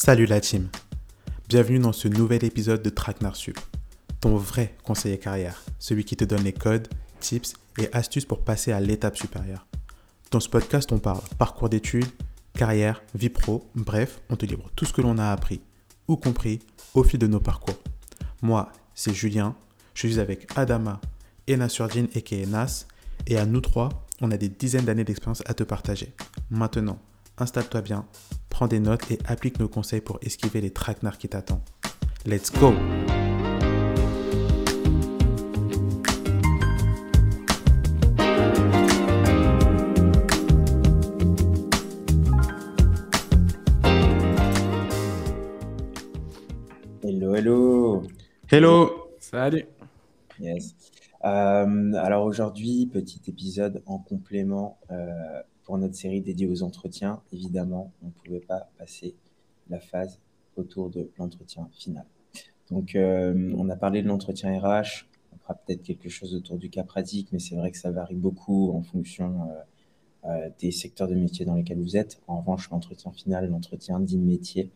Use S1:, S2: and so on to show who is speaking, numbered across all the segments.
S1: Salut la team. Bienvenue dans ce nouvel épisode de Traquenard Sup, ton vrai conseiller carrière, celui qui te donne les codes, tips et astuces pour passer à l'étape supérieure. Dans ce podcast, on parle parcours d'études, carrière, vie pro, bref, on te livre tout ce que l'on a appris ou compris au fil de nos parcours. Moi, c'est Julien, je suis avec Adama et Nasurdine et Nas, et à nous trois, on a des dizaines d'années d'expérience à te partager. Maintenant, installe-toi bien, prends des notes et applique nos conseils pour esquiver les traquenards qui t'attendent. Let's go
S2: Hello, hello.
S1: Hello
S3: Salut.
S2: Yes. Euh, alors aujourd'hui, petit épisode en complément euh, pour notre série dédiée aux entretiens. Évidemment, on ne pouvait pas passer la phase autour de l'entretien final. Donc, euh, on a parlé de l'entretien RH. On fera peut-être quelque chose autour du cas pratique, mais c'est vrai que ça varie beaucoup en fonction des secteurs de métier dans lesquels vous êtes. En revanche, l'entretien final, l'entretien dit métier,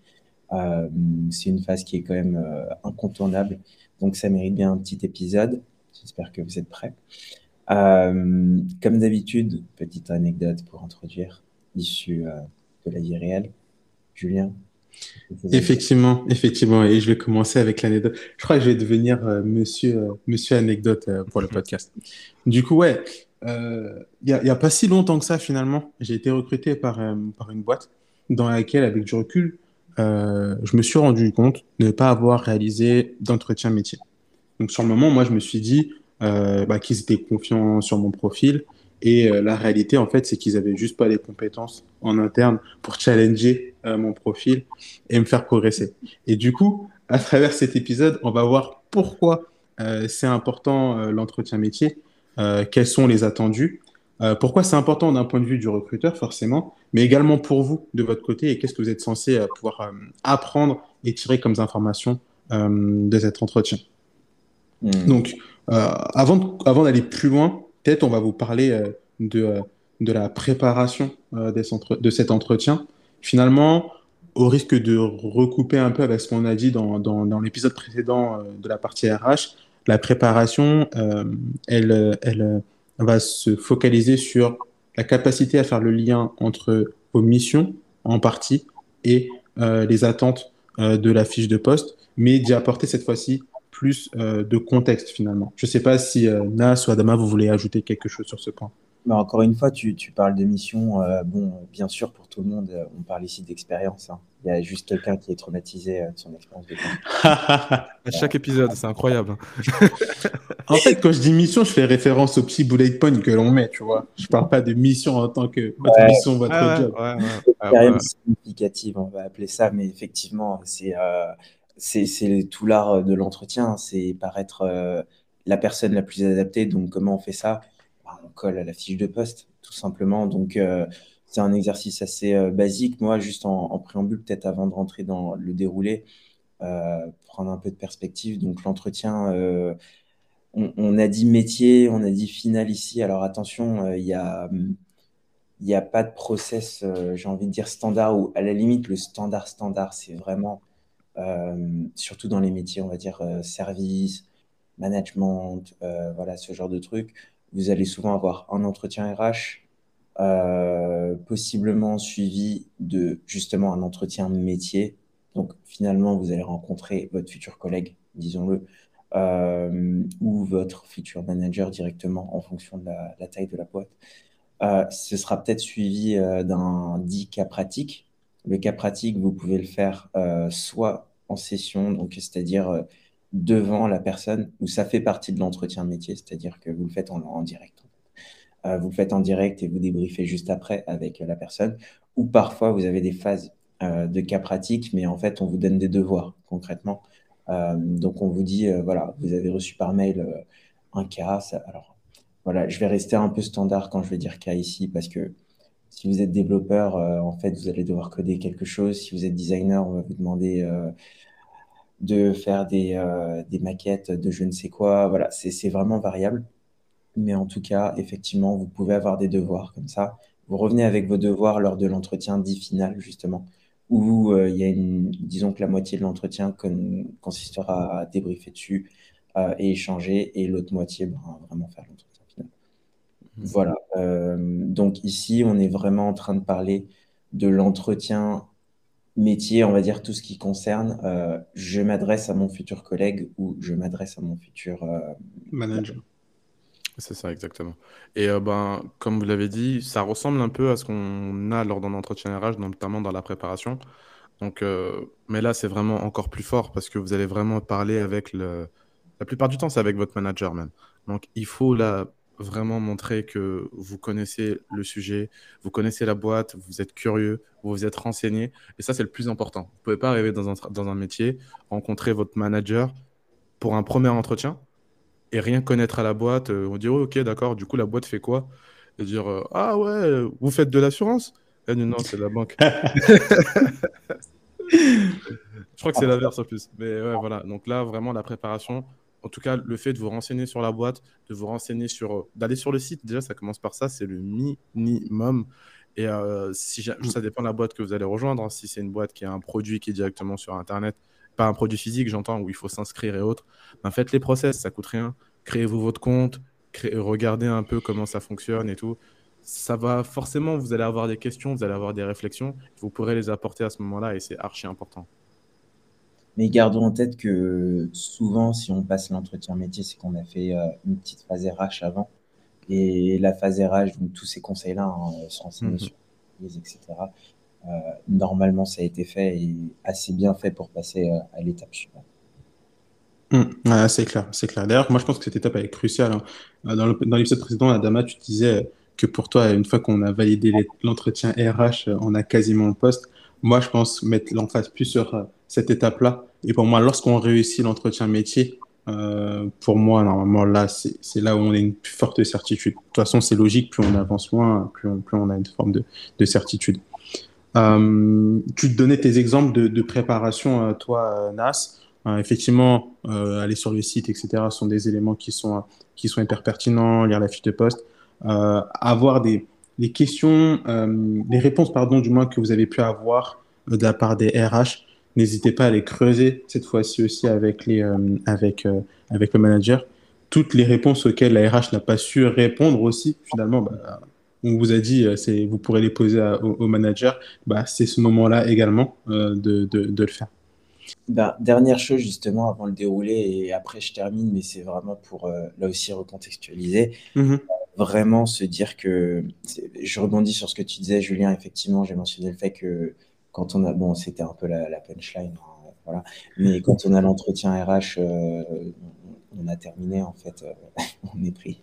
S2: c'est une phase qui est quand même incontournable. Donc, ça mérite bien un petit épisode. J'espère que vous êtes prêts. Euh, comme d'habitude, petite anecdote pour introduire, issue euh, de la vie réelle. Julien
S1: Effectivement, effectivement. Et je vais commencer avec l'anecdote. Je crois que je vais devenir euh, monsieur, monsieur anecdote pour le podcast. Du coup, ouais, il n'y a, a, pas si longtemps que ça, finalement, j'ai été recruté par, par une boîte dans laquelle, avec du recul, je me suis rendu compte de ne pas avoir réalisé d'entretien métier. Donc sur le moment, moi, je me suis dit euh, bah, qu'ils étaient confiants sur mon profil. Et euh, la réalité, en fait, c'est qu'ils avaient juste pas les compétences en interne pour challenger euh, mon profil et me faire progresser. Et du coup, à travers cet épisode, on va voir pourquoi c'est important l'entretien métier, quels sont les attendus, pourquoi c'est important d'un point de vue du recruteur, forcément, mais également pour vous, de votre côté, et qu'est-ce que vous êtes censé pouvoir apprendre et tirer comme informations de cet entretien. Hmm. Donc, euh, avant, d'aller plus loin, peut-être on va vous parler euh, de, euh, de la préparation de cet entretien. Finalement, au risque de recouper un peu avec ce qu'on a dit dans l'épisode précédent de la partie RH, la préparation, elle, elle va se focaliser sur la capacité à faire le lien entre vos missions en partie et les attentes de la fiche de poste, mais d'y apporter cette fois-ci plus euh, de contexte finalement. Je ne sais pas si euh, Nas ou Adama, vous voulez ajouter quelque chose sur ce point.
S2: Mais encore une fois, tu, tu parles de mission. Euh, bon, bien sûr, pour tout le monde, on parle ici d'expérience. Hein. Il y a juste quelqu'un qui est traumatisé de son expérience de
S3: À chaque épisode, c'est incroyable.
S1: en fait, quand je dis mission, je fais référence au petit bullet point que l'on met, tu vois. Je parle pas de mission en tant que votre mission, votre job.
S2: Expérience significative, on va appeler ça, mais effectivement, c'est c'est tout l'art de l'entretien, c'est paraître euh, la personne la plus adaptée. Donc, comment on fait ça? Bah, On colle à la fiche de poste, tout simplement. Donc, euh, c'est un exercice assez euh, basique. Moi, juste en, préambule, peut-être avant de rentrer dans le déroulé, prendre un peu de perspective. Donc, l'entretien, on, a dit métier, on a dit final ici. Alors, attention, il y a il n'y a pas de process, j'ai envie de dire standard, ou à la limite, le standard standard, c'est vraiment euh, surtout dans les métiers, on va dire, euh, service, management, euh, voilà, ce genre de trucs. Vous allez souvent avoir un entretien RH, possiblement suivi de justement un entretien métier. Donc finalement, vous allez rencontrer votre futur collègue, disons-le, ou votre futur manager directement en fonction de la, taille de la boîte. ce sera peut-être suivi d'un dit cas pratique le cas pratique, vous pouvez le faire euh, soit en session, donc c'est-à-dire euh, devant la personne, où ça fait partie de l'entretien métier, c'est-à-dire que vous le faites en, direct. Euh, vous le faites en direct et vous débriefez juste après avec la personne. Ou parfois, vous avez des phases de cas pratiques, mais en fait, on vous donne des devoirs concrètement. donc, on vous dit, voilà, vous avez reçu par mail un cas. alors, voilà, je vais rester un peu standard quand je vais dire cas ici, parce que si vous êtes développeur, euh, en fait, vous allez devoir coder quelque chose. Si vous êtes designer, on va vous demander euh, de faire des, euh, des, maquettes de je ne sais quoi. Voilà, c'est vraiment variable. Mais en tout cas, effectivement, vous pouvez avoir des devoirs comme ça. Vous revenez avec vos devoirs lors de l'entretien dit final, justement, où il y a une, disons que la moitié de l'entretien consistera à débriefer dessus et échanger, et l'autre moitié, ben, vraiment faire l'entretien Voilà. donc ici, on est vraiment en train de parler de l'entretien métier, on va dire tout ce qui concerne euh, je m'adresse à mon futur collègue ou je m'adresse à mon futur euh,
S1: manager.
S3: C'est ça, exactement. Et euh, ben, comme vous l'avez dit, ça ressemble un peu à ce qu'on a lors d'un entretien RH, notamment dans la préparation. Donc, mais là, c'est vraiment encore plus fort parce que vous allez vraiment parler avec le. La plupart du temps, c'est avec votre manager même. Donc, il faut là vraiment montrer que vous connaissez le sujet, vous connaissez la boîte, vous êtes curieux, vous vous êtes renseigné. Et ça, c'est le plus important. Vous ne pouvez pas arriver dans un, dans un métier, rencontrer votre manager pour un premier entretien et rien connaître à la boîte. Euh, on dirait, ok, d'accord, du coup, la boîte fait quoi? Et dire, euh, ah ouais, vous faites de l'assurance? Eh, Non, c'est la banque. Je crois que c'est l'inverse en plus. Mais ouais, voilà. Donc là, vraiment, la préparation, en tout cas, le fait de vous renseigner sur la boîte, de vous renseigner sur, euh, d'aller sur le site, déjà, ça commence par ça, c'est le minimum. Et euh, si ça dépend de la boîte que vous allez rejoindre. Hein. Si c'est une boîte qui a un produit qui est directement sur Internet, pas un produit physique, j'entends, où il faut s'inscrire et autres, ben faites les process, ça coûte rien. Créez-vous votre compte, regardez un peu comment ça fonctionne et tout. Ça va forcément, vous allez avoir des questions, vous allez avoir des réflexions, vous pourrez les apporter à ce moment-là et c'est archi important.
S2: Mais gardons en tête que souvent, si on passe l'entretien métier, c'est qu'on a fait euh, une petite phase RH avant. Et la phase RH, donc tous ces conseils-là, hein, se renseigner mhm. sur les, etc. Euh, normalement, ça a été fait et assez bien fait pour passer euh, à l'étape suivante.
S1: Mmh. c'est clair, c'est clair. D'ailleurs, moi, je pense que cette étape est cruciale. Hein. Dans l'épisode précédent, Adama, tu disais que pour toi, une fois qu'on a validé l'entretien RH, on a quasiment le poste. Moi, je pense mettre l'emphase plus sur cette étape-là. Et pour moi, lorsqu'on réussit l'entretien métier, euh, pour moi, normalement, là, c'est là où on a une plus forte certitude. De toute façon, c'est logique, plus on avance loin, plus on, a une forme de, de certitude. Euh, tu te donnais tes exemples de, préparation, euh, toi, Nas. Euh, effectivement, aller sur le site, etc., sont des éléments qui sont, qui sont hyper pertinents, lire la fiche de poste, avoir des, des questions, des réponses, pardon, du moins, que vous avez pu avoir de la part des RH N'hésitez pas à les creuser cette fois-ci aussi avec, les, euh, avec, euh, avec le manager. Toutes les réponses auxquelles la RH n'a pas su répondre aussi, finalement, bah, on vous a dit, euh, c'est, vous pourrez les poser au, manager. Bah, c'est ce moment-là également de, de, de, le faire.
S2: Bah, dernière chose justement avant le déroulé et après je termine, mais c'est vraiment pour là aussi recontextualiser. Mm-hmm. Vraiment se dire que je rebondis sur ce que tu disais, Julien. Effectivement, j'ai mentionné le fait que quand on a, bon, c'était un peu la, punchline, hein, voilà. Mais quand on a l'entretien RH, euh, on a terminé en fait, euh, on est pris.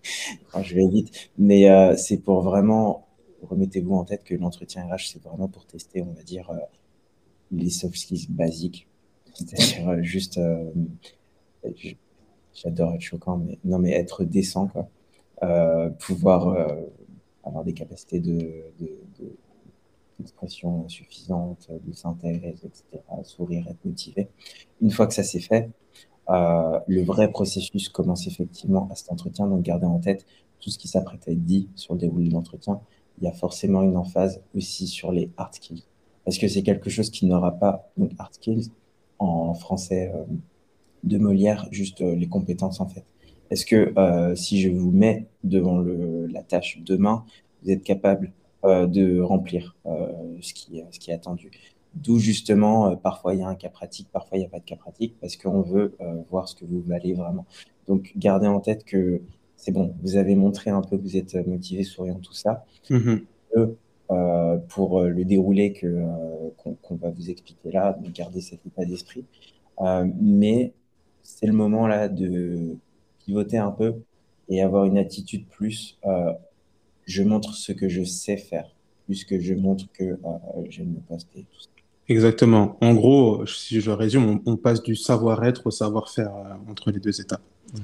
S2: je vais vite, mais euh, c'est pour vraiment remettez-vous en tête que l'entretien RH, c'est vraiment pour tester, on va dire, les soft skills basiques, c'est-à-dire juste, j'adore être choquant, mais non, mais être décent, quoi. Pouvoir avoir des capacités de expression suffisante, de synthèse, etc., sourire, être motivé. Une fois que ça s'est fait, euh, le vrai processus commence effectivement à cet entretien. Donc, gardez en tête tout ce qui s'apprête à être dit sur le déroulé de l'entretien. Il y a forcément une emphase aussi sur les hard skills. Parce que c'est quelque chose qui n'aura pas, donc hard skills, en français euh, de Molière, juste euh, les compétences en fait. Est-ce que si je vous mets devant le, la tâche demain, vous êtes capable euh, de remplir euh, ce, qui, ce qui est attendu? D'où justement, euh, parfois il y a un cas pratique, parfois il n'y a pas de cas pratique, parce qu'on veut voir ce que vous valez vraiment. Donc gardez en tête que c'est bon, vous avez montré un peu que vous êtes motivé, souriant, tout ça. Mm-hmm. pour le déroulé que qu'on va vous expliquer là, gardez cet état d'esprit. mais c'est le moment là de pivoter un peu et avoir une attitude plus je montre ce que je sais faire, plus que je montre que euh, j'aime me poster. Tout ça.
S1: Exactement. En gros, si je résume, on, passe du savoir-être au savoir-faire euh, entre les deux étapes.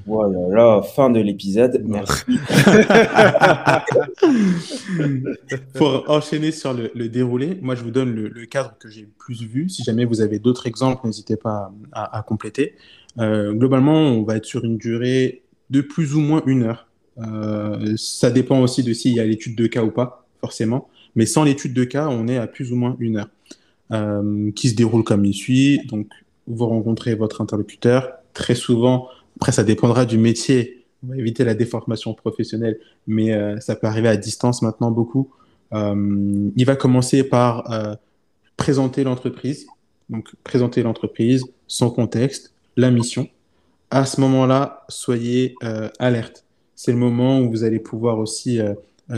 S2: Voilà, là, fin de l'épisode. Merci.
S1: Pour enchaîner sur le, déroulé, moi je vous donne le, cadre que j'ai le plus vu. Si jamais vous avez d'autres exemples, n'hésitez pas à, compléter. Euh, globalement, on va être sur une durée de plus ou moins une heure. Euh, ça dépend aussi de s'il y a l'étude de cas ou pas, forcément. Mais sans l'étude de cas, on est à plus ou moins une heure. qui se déroule comme il suit. Donc, vous rencontrez votre interlocuteur. Très souvent, après, ça dépendra du métier. On va éviter la déformation professionnelle, mais ça peut arriver à distance maintenant beaucoup. il va commencer par présenter l'entreprise, donc présenter l'entreprise, son contexte, la mission. À ce moment-là, soyez alerte. C'est le moment où vous allez pouvoir aussi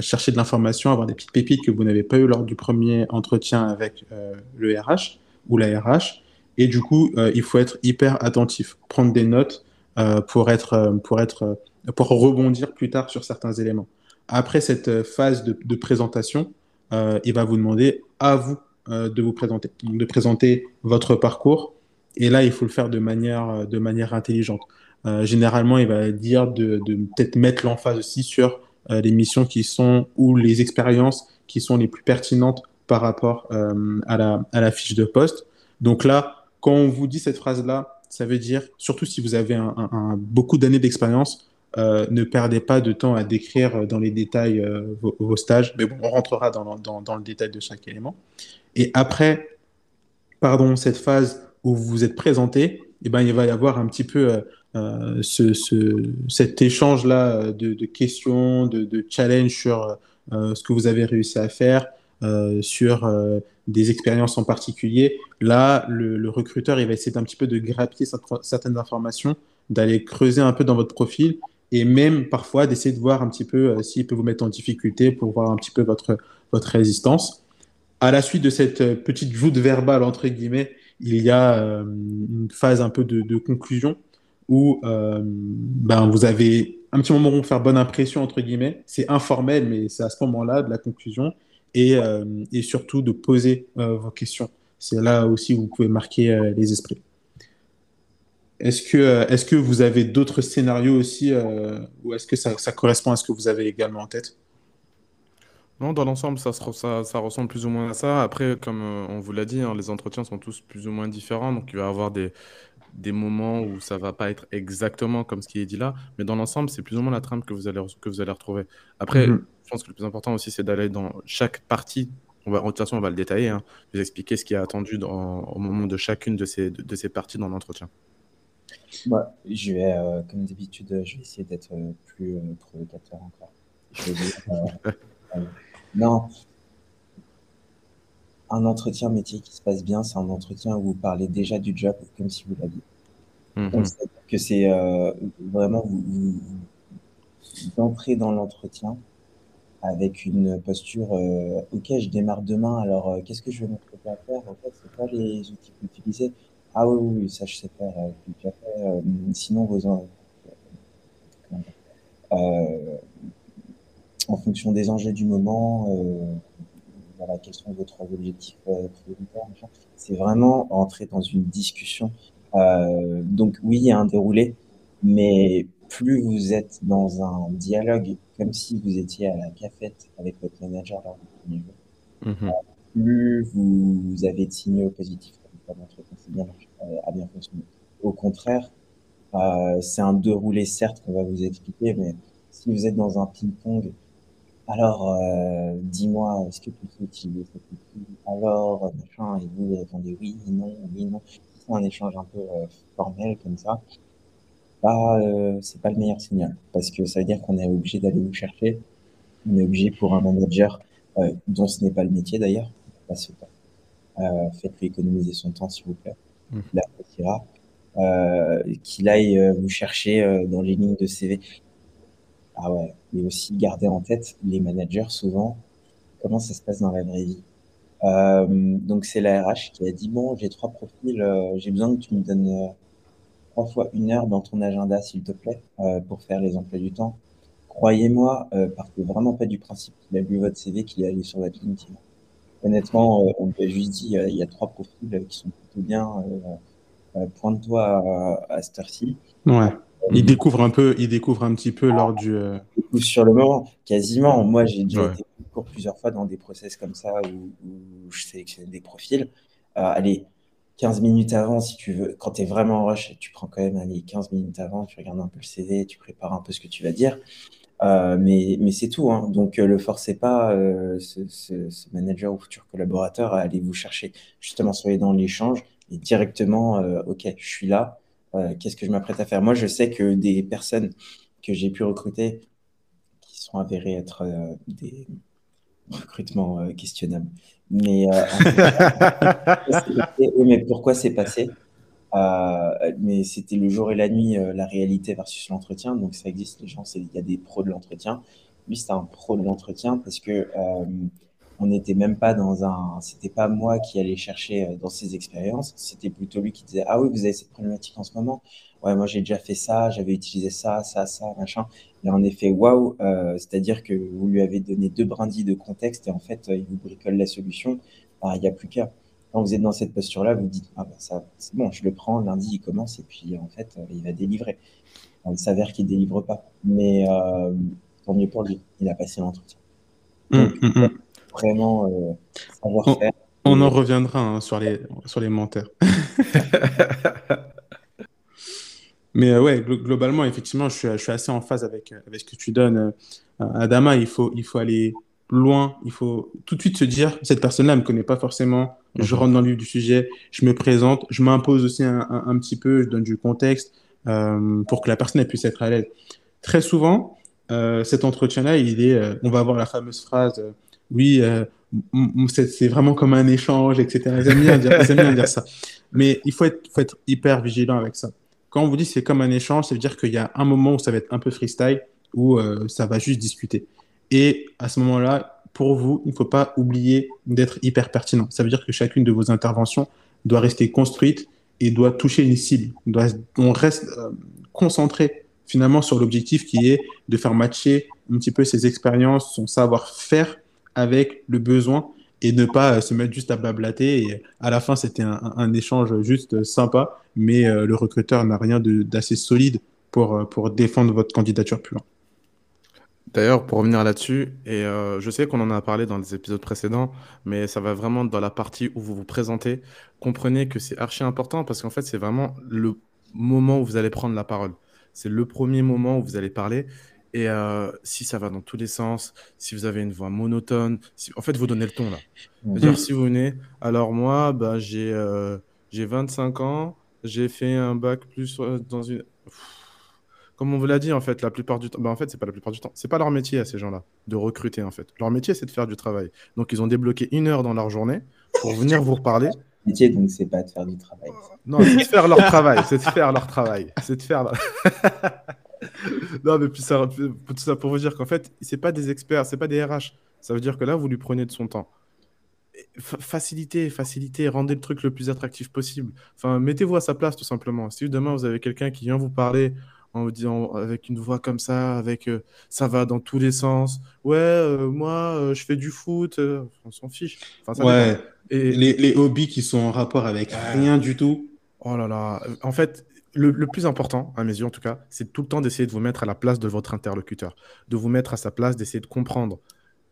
S1: chercher de l'information, avoir des petites pépites que vous n'avez pas eu lors du premier entretien avec euh, le RH ou la RH. Et du coup, euh, il faut être hyper attentif, prendre des notes euh, pour, être, pour, être, pour rebondir plus tard sur certains éléments. Après cette phase de présentation, il va vous demander à vous de vous présenter, de présenter votre parcours. Et là, il faut le faire de manière, de manière intelligente. généralement, il va dire de, de peut-être mettre l'emphase aussi sur euh, les missions qui sont ou les expériences qui sont les plus pertinentes par rapport euh, à, la, à la fiche de poste. Donc là, quand on vous dit cette phrase-là, ça veut dire, surtout si vous avez un, beaucoup d'années d'expérience, euh, ne perdez pas de temps à décrire dans les détails euh, vos, vos, stages. Mais bon, on rentrera dans, dans, dans, le détail de chaque élément. Et après, pardon, cette phase où vous vous êtes présenté, eh ben, il va y avoir un petit peu euh, euh, ce, ce, cet échange-là de, de, questions, de, challenges sur euh, ce que vous avez réussi à faire, euh, sur euh, des expériences en particulier. Là, le, recruteur, il va essayer un petit peu de grappiller certaines informations, d'aller creuser un peu dans votre profil et même parfois d'essayer de voir un petit peu euh, s'il peut vous mettre en difficulté pour voir un petit peu votre, votre résistance. À la suite de cette petite joute verbale, entre guillemets, il y a euh, une phase un peu de, conclusion où euh, ben, vous avez un petit moment pour faire bonne impression, entre guillemets. C'est informel, mais c'est à ce moment-là de la conclusion et, euh, et surtout de poser vos questions. C'est là aussi où vous pouvez marquer les esprits. Est-ce que, est que vous avez d'autres scénarios aussi ou est-ce que ça, correspond à ce que vous avez également en tête?
S3: Non, dans l'ensemble, ça, ça, ça, ressemble plus ou moins à ça. Après, comme on vous l'a dit, hein, les entretiens sont tous plus ou moins différents. Donc, il va y avoir des, des moments où ça va pas être exactement comme ce qui est dit là, mais dans l'ensemble, c'est plus ou moins la trame que vous allez, que vous allez retrouver. Après, mmh. je pense que le plus important aussi, c'est d'aller dans chaque partie. On va, de toute façon, on va le détailler, hein, vous expliquer ce qui est attendu dans, au moment de chacune de ces, de, de ces parties dans l'entretien.
S2: Moi, je vais, euh, comme d'habitude, je vais essayer d'être euh, plus euh, provocateur encore. Je vais dire, euh, non, un entretien métier qui se passe bien, c'est un entretien où vous parlez déjà du job comme si vous l'aviez. Mmh. Donc, que c'est euh, vraiment vous, vous, entrez dans l'entretien avec une posture euh, ok je démarre demain alors euh, qu'est-ce que je vais m'occuper à faire? En fait c'est quoi les outils que vous utilisez ah oui oui ça je sais faire euh, déjà fait euh, sinon vos euh, en fonction des enjeux du moment voilà, quels sont vos trois objectifs euh, prioritaires. C'est vraiment entrer dans une discussion. Euh, donc oui, il y a un déroulé, mais plus vous êtes dans un dialogue comme si vous étiez à la cafette avec votre manager lors du premier jour, mmh. plus vous, avez de signaux positifs comme bien, euh, a bien fonctionné. Au contraire, euh, c'est un déroulé certes qu'on va vous expliquer, mais si vous êtes dans un ping-pong alors, euh, dis-moi, est-ce que tu sais utiliser cet outil Alors, machin, et vous répondez oui, non, oui, non. C'est un échange un peu euh, formel comme ça. Bah, euh, c'est pas le meilleur signal parce que ça veut dire qu'on est obligé d'aller vous chercher. On est obligé pour un manager euh, dont ce n'est pas le métier d'ailleurs, pas ce temps. Euh, faites-lui économiser son temps, s'il vous plaît. Mmh. Il appréciera. qu'il aille vous chercher dans les lignes de CV. Ah ouais, et aussi garder en tête les managers souvent, comment ça se passe dans la vraie vie. Euh, donc c'est la RH qui a dit bon, j'ai trois profils, euh, j'ai besoin que tu me donnes euh, trois fois une heure dans ton agenda, s'il te plaît, euh, pour faire les emplois du temps. Croyez-moi, euh, partez vraiment pas du principe qu'il a lu votre CV, qu'il est allé sur votre LinkedIn. Honnêtement, on a juste dit il y a trois profils qui sont plutôt bien. Pointe-toi à, à cette heure-ci.
S1: Ouais. Il découvre un peu, il découvre un petit peu lors du. Euh...
S2: Sur le moment, quasiment. Moi, j'ai déjà ouais. été cours plusieurs fois dans des process comme ça où, où je sélectionnais des profils. Euh, allez, 15 minutes avant, si tu veux, quand tu es vraiment en rush, tu prends quand même allez, 15 minutes avant, tu regardes un peu le CV, tu prépares un peu ce que tu vas dire. Euh, mais mais c'est tout. Hein. Donc, le forcez pas, ce, ce, ce, manager ou futur collaborateur à aller vous chercher. Justement, soyez dans l'échange et directement, OK, je suis là. Qu'est-ce que je m'apprête à faire Moi, je sais que des personnes que j'ai pu recruter qui sont avérées être des recrutements questionnables. Mais, mais pourquoi c'est passé? Euh, mais c'était le jour et la nuit, euh, la réalité versus l'entretien. Donc ça existe, les gens, il y a des pros de l'entretien. Lui, c'était un pro de l'entretien parce que euh, on n'était même pas dans un. C'était pas moi qui allais chercher dans ses expériences. C'était plutôt lui qui disait Ah oui, vous avez cette problématique en ce moment. Ouais, moi j'ai déjà fait ça, j'avais utilisé ça, ça, ça, machin. Et en effet, waouh, c'est-à-dire que vous lui avez donné deux brindilles de contexte et en fait, il vous bricole la solution. Bah, il n'y a plus qu'à quand vous êtes dans cette posture-là, vous dites ah ben ça c'est bon, je le prends, lundi il commence et puis en fait euh, il va délivrer. il s'avère qu'il délivre pas, mais euh, tant mieux pour lui, il a passé l'entretien. Hum, hum, hum. Vraiment euh,
S1: savoir faire. On, en reviendra hein, sur les sur les menteurs. Mais ouais, globalement, effectivement, je suis, je suis, assez en phase avec, avec ce que tu donnes. Adama, il faut, il faut aller loin, il faut tout de suite se dire, cette personne-là ne me connaît pas forcément, je mhm. rentre dans le vif du sujet, je me présente, je m'impose aussi un, un, petit peu, je donne du contexte euh, pour que la personne puisse être à l'aise. Très souvent, euh, cet entretien-là, il est, euh, on va avoir la fameuse phrase, euh, oui, euh, c'est vraiment comme un échange, etc. Ils bien dire, dire ça. Mais il faut être, hyper vigilant avec ça. Quand on vous dit c'est comme un échange, ça veut dire qu'il y a un moment où ça va être un peu freestyle, où ça va juste discuter. Et à ce moment-là, pour vous, il ne faut pas oublier d'être hyper pertinent. Ça veut dire que chacune de vos interventions doit rester construite et doit toucher une cible. On, reste euh, concentré finalement sur l'objectif qui est de faire matcher un petit peu ses expériences, son savoir-faire avec le besoin et ne pas euh, se mettre juste à blablater. Et à la fin, c'était un, échange juste sympa, mais euh, le recruteur n'a rien d'assez solide pour, pour défendre votre candidature plus loin.
S3: D'ailleurs, pour revenir là-dessus, et euh, je sais qu'on en a parlé dans les épisodes précédents, mais ça va vraiment dans la partie où vous vous présentez. Comprenez que c'est archi important parce qu'en fait, c'est vraiment le moment où vous allez prendre la parole. C'est le premier moment où vous allez parler. Et euh, si ça va dans tous les sens, si vous avez une voix monotone, si... en fait, vous donnez le ton là. C'est-à-dire, mhm. si vous venez, alors moi, bah, j'ai euh, j'ai 25 ans, j'ai fait un bac plus dans une comme on vous l'a dit, en fait, la plupart du temps, bah, en fait, c'est pas la plupart du temps, c'est pas leur métier à ces gens-là de recruter, en fait. Leur métier, c'est de faire du travail. Donc, ils ont débloqué une heure dans leur journée pour venir vous reparler.
S2: Métier, donc c'est pas de faire du travail.
S3: Non, c'est de faire leur travail. C'est de faire leur travail. C'est de faire. non, mais puis ça, tout ça pour vous dire qu'en fait, c'est pas des experts, c'est pas des RH. Ça veut dire que là, vous lui prenez de son temps. Facilitez, facilitez, rendez le truc le plus attractif possible. Enfin, mettez-vous à sa place, tout simplement. Si demain vous avez quelqu'un qui vient vous parler en vous disant avec une voix comme ça, avec euh, ça va dans tous les sens. Ouais, euh, moi, euh, je fais du foot, on s'en fiche.
S1: ouais. Et les, les, hobbies qui sont en rapport avec rien du tout.
S3: Oh là là. En fait, le, le, plus important, à mes yeux en tout cas, c'est tout le temps d'essayer de vous mettre à la place de votre interlocuteur, de vous mettre à sa place, d'essayer de comprendre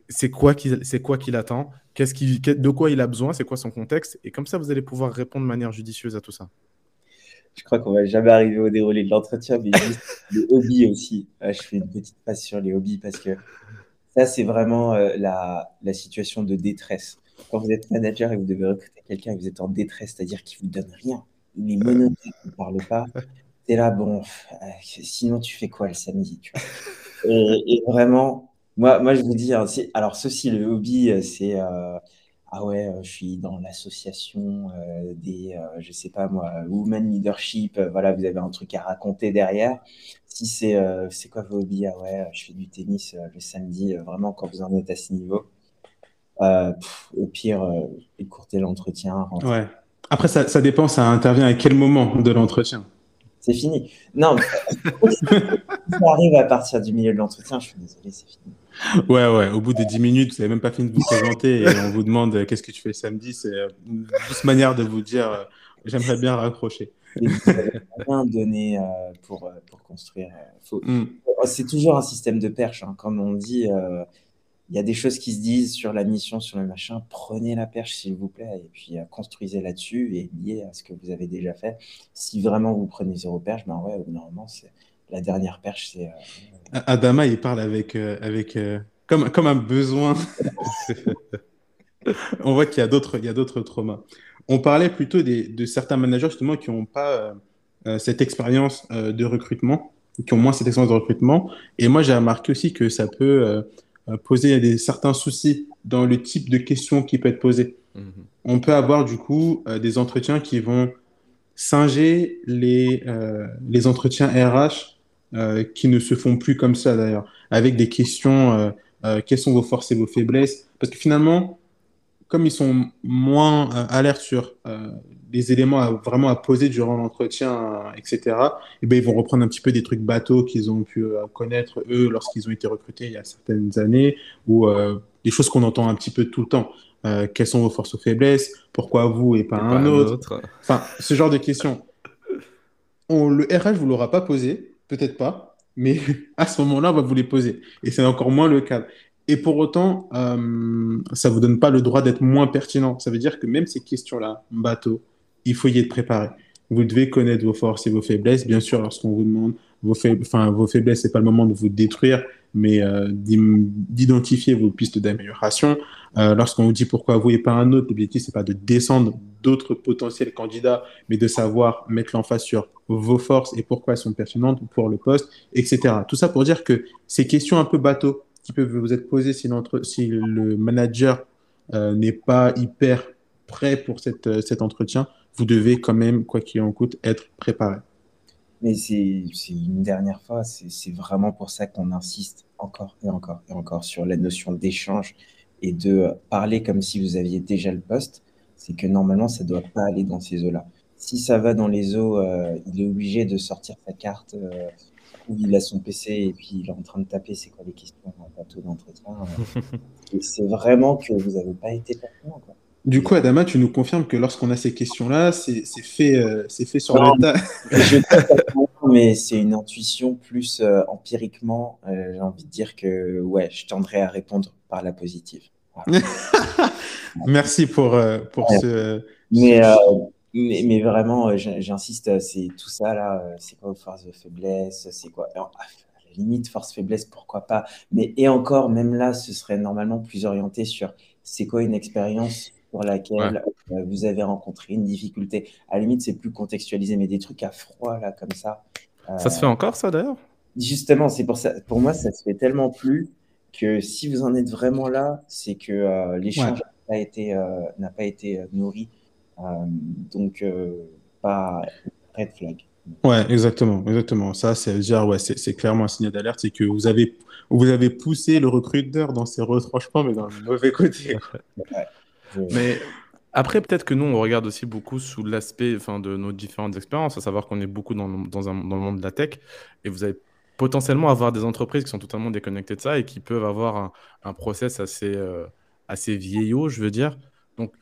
S3: c'est quoi qu'il c'est quoi qu'il attend, qu'est-ce qui, de quoi il a besoin, c'est quoi son contexte, et comme ça vous allez pouvoir répondre de manière judicieuse à tout ça
S2: je crois qu'on va jamais arriver au déroulé de l'entretien, mais juste les hobbies aussi. je fais une petite passe sur les hobbies parce que ça, c'est vraiment euh, la, la, situation de détresse. Quand vous êtes manager et vous devez recruter quelqu'un et vous êtes en détresse, c'est-à-dire qu'il vous donne rien, il est monotique, il ne parle pas, c'est là, bon, euh, sinon tu fais quoi le samedi tu vois? Et, vraiment, moi, moi, je vous dis, hein, alors ceci, le hobby, euh, c'est ah ouais, euh, je suis dans l'association euh, des, euh, je sais pas moi, Women Leadership, voilà, vous avez un truc à raconter derrière. Si c'est, c'est quoi vos hobbies? Ah ouais, je fais du tennis le samedi, vraiment quand vous en êtes à ce niveau. au pire, écourter l'entretien.
S1: Ouais. Après, ça, ça dépend, ça intervient à quel moment de l'entretien.
S2: C'est fini. Non, ça arrive à partir du milieu de l'entretien, je suis désolé, c'est fini.
S1: Ouais, ouais, au bout de 10 minutes, vous n'avez même pas fini de vous présenter et on vous demande euh, qu'est-ce que tu fais samedi. C'est euh, une douce manière de vous dire euh, j'aimerais bien raccrocher.
S2: rien donné pour, pour construire. Mm. C'est toujours un système de perche. Hein. Comme on dit, il y a des choses qui se disent sur la mission, sur le machin. Prenez la perche, s'il vous plaît, et puis construisez là-dessus et liez à ce que vous avez déjà fait. Si vraiment vous prenez zéro perche, ben ouais, normalement, la dernière perche, c'est.
S1: Adama, il parle avec, avec comme, comme un besoin. On voit qu'il y a d'autres, il y a d'autres traumas. On parlait plutôt des, de certains managers justement qui n'ont pas cette expérience de recrutement, qui ont moins cette expérience de recrutement. Et moi, j'ai remarqué aussi que ça peut poser des, certains soucis dans le type de questions qui peut être posées. Mhm. On peut avoir du coup des entretiens qui vont singer les, euh, les entretiens RH euh, qui ne se font plus comme ça d'ailleurs, avec des questions euh, quelles sont vos forces et vos faiblesses? Parce que finalement, comme ils sont moins alertes sur les éléments à, vraiment à poser durant l'entretien, etc., et eh ben, ils vont reprendre un petit peu des trucs bateaux qu'ils ont pu connaître eux lorsqu'ils ont été recrutés il y a certaines années, ou des choses qu'on entend un petit peu tout le temps. Euh, quelles sont vos forces ou faiblesses, pourquoi vous et pas, un, autre? Enfin, ce genre de questions. On, le RH vous l'aura pas posé, peut-être pas, mais à ce moment-là, on va vous les poser. Et c'est encore moins le cas. Et pour autant, euh, ça vous donne pas le droit d'être moins pertinent. Ça veut dire que même ces questions-là, bateau, il faut y être préparé. Vous devez connaître vos forces et vos faiblesses. Bien sûr, lorsqu'on vous demande vos, enfin, vos faiblesses, c'est pas le moment de vous détruire, mais euh, d'identifier vos pistes d'amélioration. Euh, lorsqu'on vous dit pourquoi vous et pas un autre, l'objectif, c'est pas de descendre d'autres potentiels candidats, mais de savoir mettre l'emphase sur vos forces et pourquoi elles sont pertinentes pour le poste, etc. Tout ça pour dire que ces questions un peu bateau qui peuvent vous être posées si, si le manager euh, n'est pas hyper prêt pour cette, cet entretien, vous devez quand même, quoi qu'il en coûte, être préparé.
S2: Mais c'est une dernière fois, c'est vraiment pour ça qu'on insiste encore et encore et encore sur la notion d'échange et de parler comme si vous aviez déjà le poste, c'est que normalement, ça ne doit pas aller dans ces eaux-là. Si ça va dans les eaux, euh, il est obligé de sortir sa carte euh, où il a son PC et puis il est en train de taper c'est quoi les questions dans plateau d'entretien. et c'est vraiment que vous n'avez pas été pertinent.
S1: Du coup, Adama, tu nous confirmes que lorsqu'on a ces questions-là, c'est fait, euh, fait sur le tas.
S2: mais c'est une intuition plus empiriquement. J'ai envie de dire que ouais, je tendrais à répondre par la positive.
S1: Merci pour, euh, pour ce.
S2: Mais, euh, mais, mais, vraiment, euh, j'insiste, c'est tout ça là, c'est quoi vos forces de faiblesse, c'est quoi. à la limite, force-faiblesse, pourquoi pas. Mais et encore, même là, ce serait normalement plus orienté sur c'est quoi une expérience pour laquelle vous avez rencontré une difficulté. À la limite, c'est plus contextualisé, mais des trucs à froid là, comme ça.
S3: Ça se fait encore, ça d'ailleurs?
S2: Justement, c'est pour ça. Pour moi, ça se fait tellement plus que si vous en êtes vraiment là, c'est que euh, l'échange n'a pas été, euh, n'a pas été euh, nourri. donc, pas red flag.
S1: Ouais, exactement, exactement. Ça, c'est ouais, c'est clairement un signal d'alerte, c'est que vous avez, vous avez poussé le recruteur dans ses retranchements, mais dans le mauvais côté.
S3: Mais après, peut-être que nous, on regarde aussi beaucoup sous l'aspect, de nos différentes expériences, à savoir qu'on est beaucoup dans, un, le monde de la tech, et vous avez potentiellement avoir des entreprises qui sont totalement déconnectées de ça et qui peuvent avoir un, un process assez, euh, assez vieillot, je veux dire. Donc,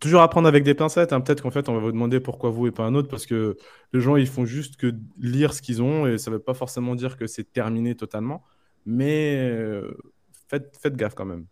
S3: toujours apprendre avec des pincettes. Hein. Peut-être qu'en fait, on va vous demander pourquoi vous et pas un autre, parce que les gens, ils font juste que lire ce qu'ils ont et ça ne veut pas forcément dire que c'est terminé totalement. Mais euh, faites, faites gaffe quand même.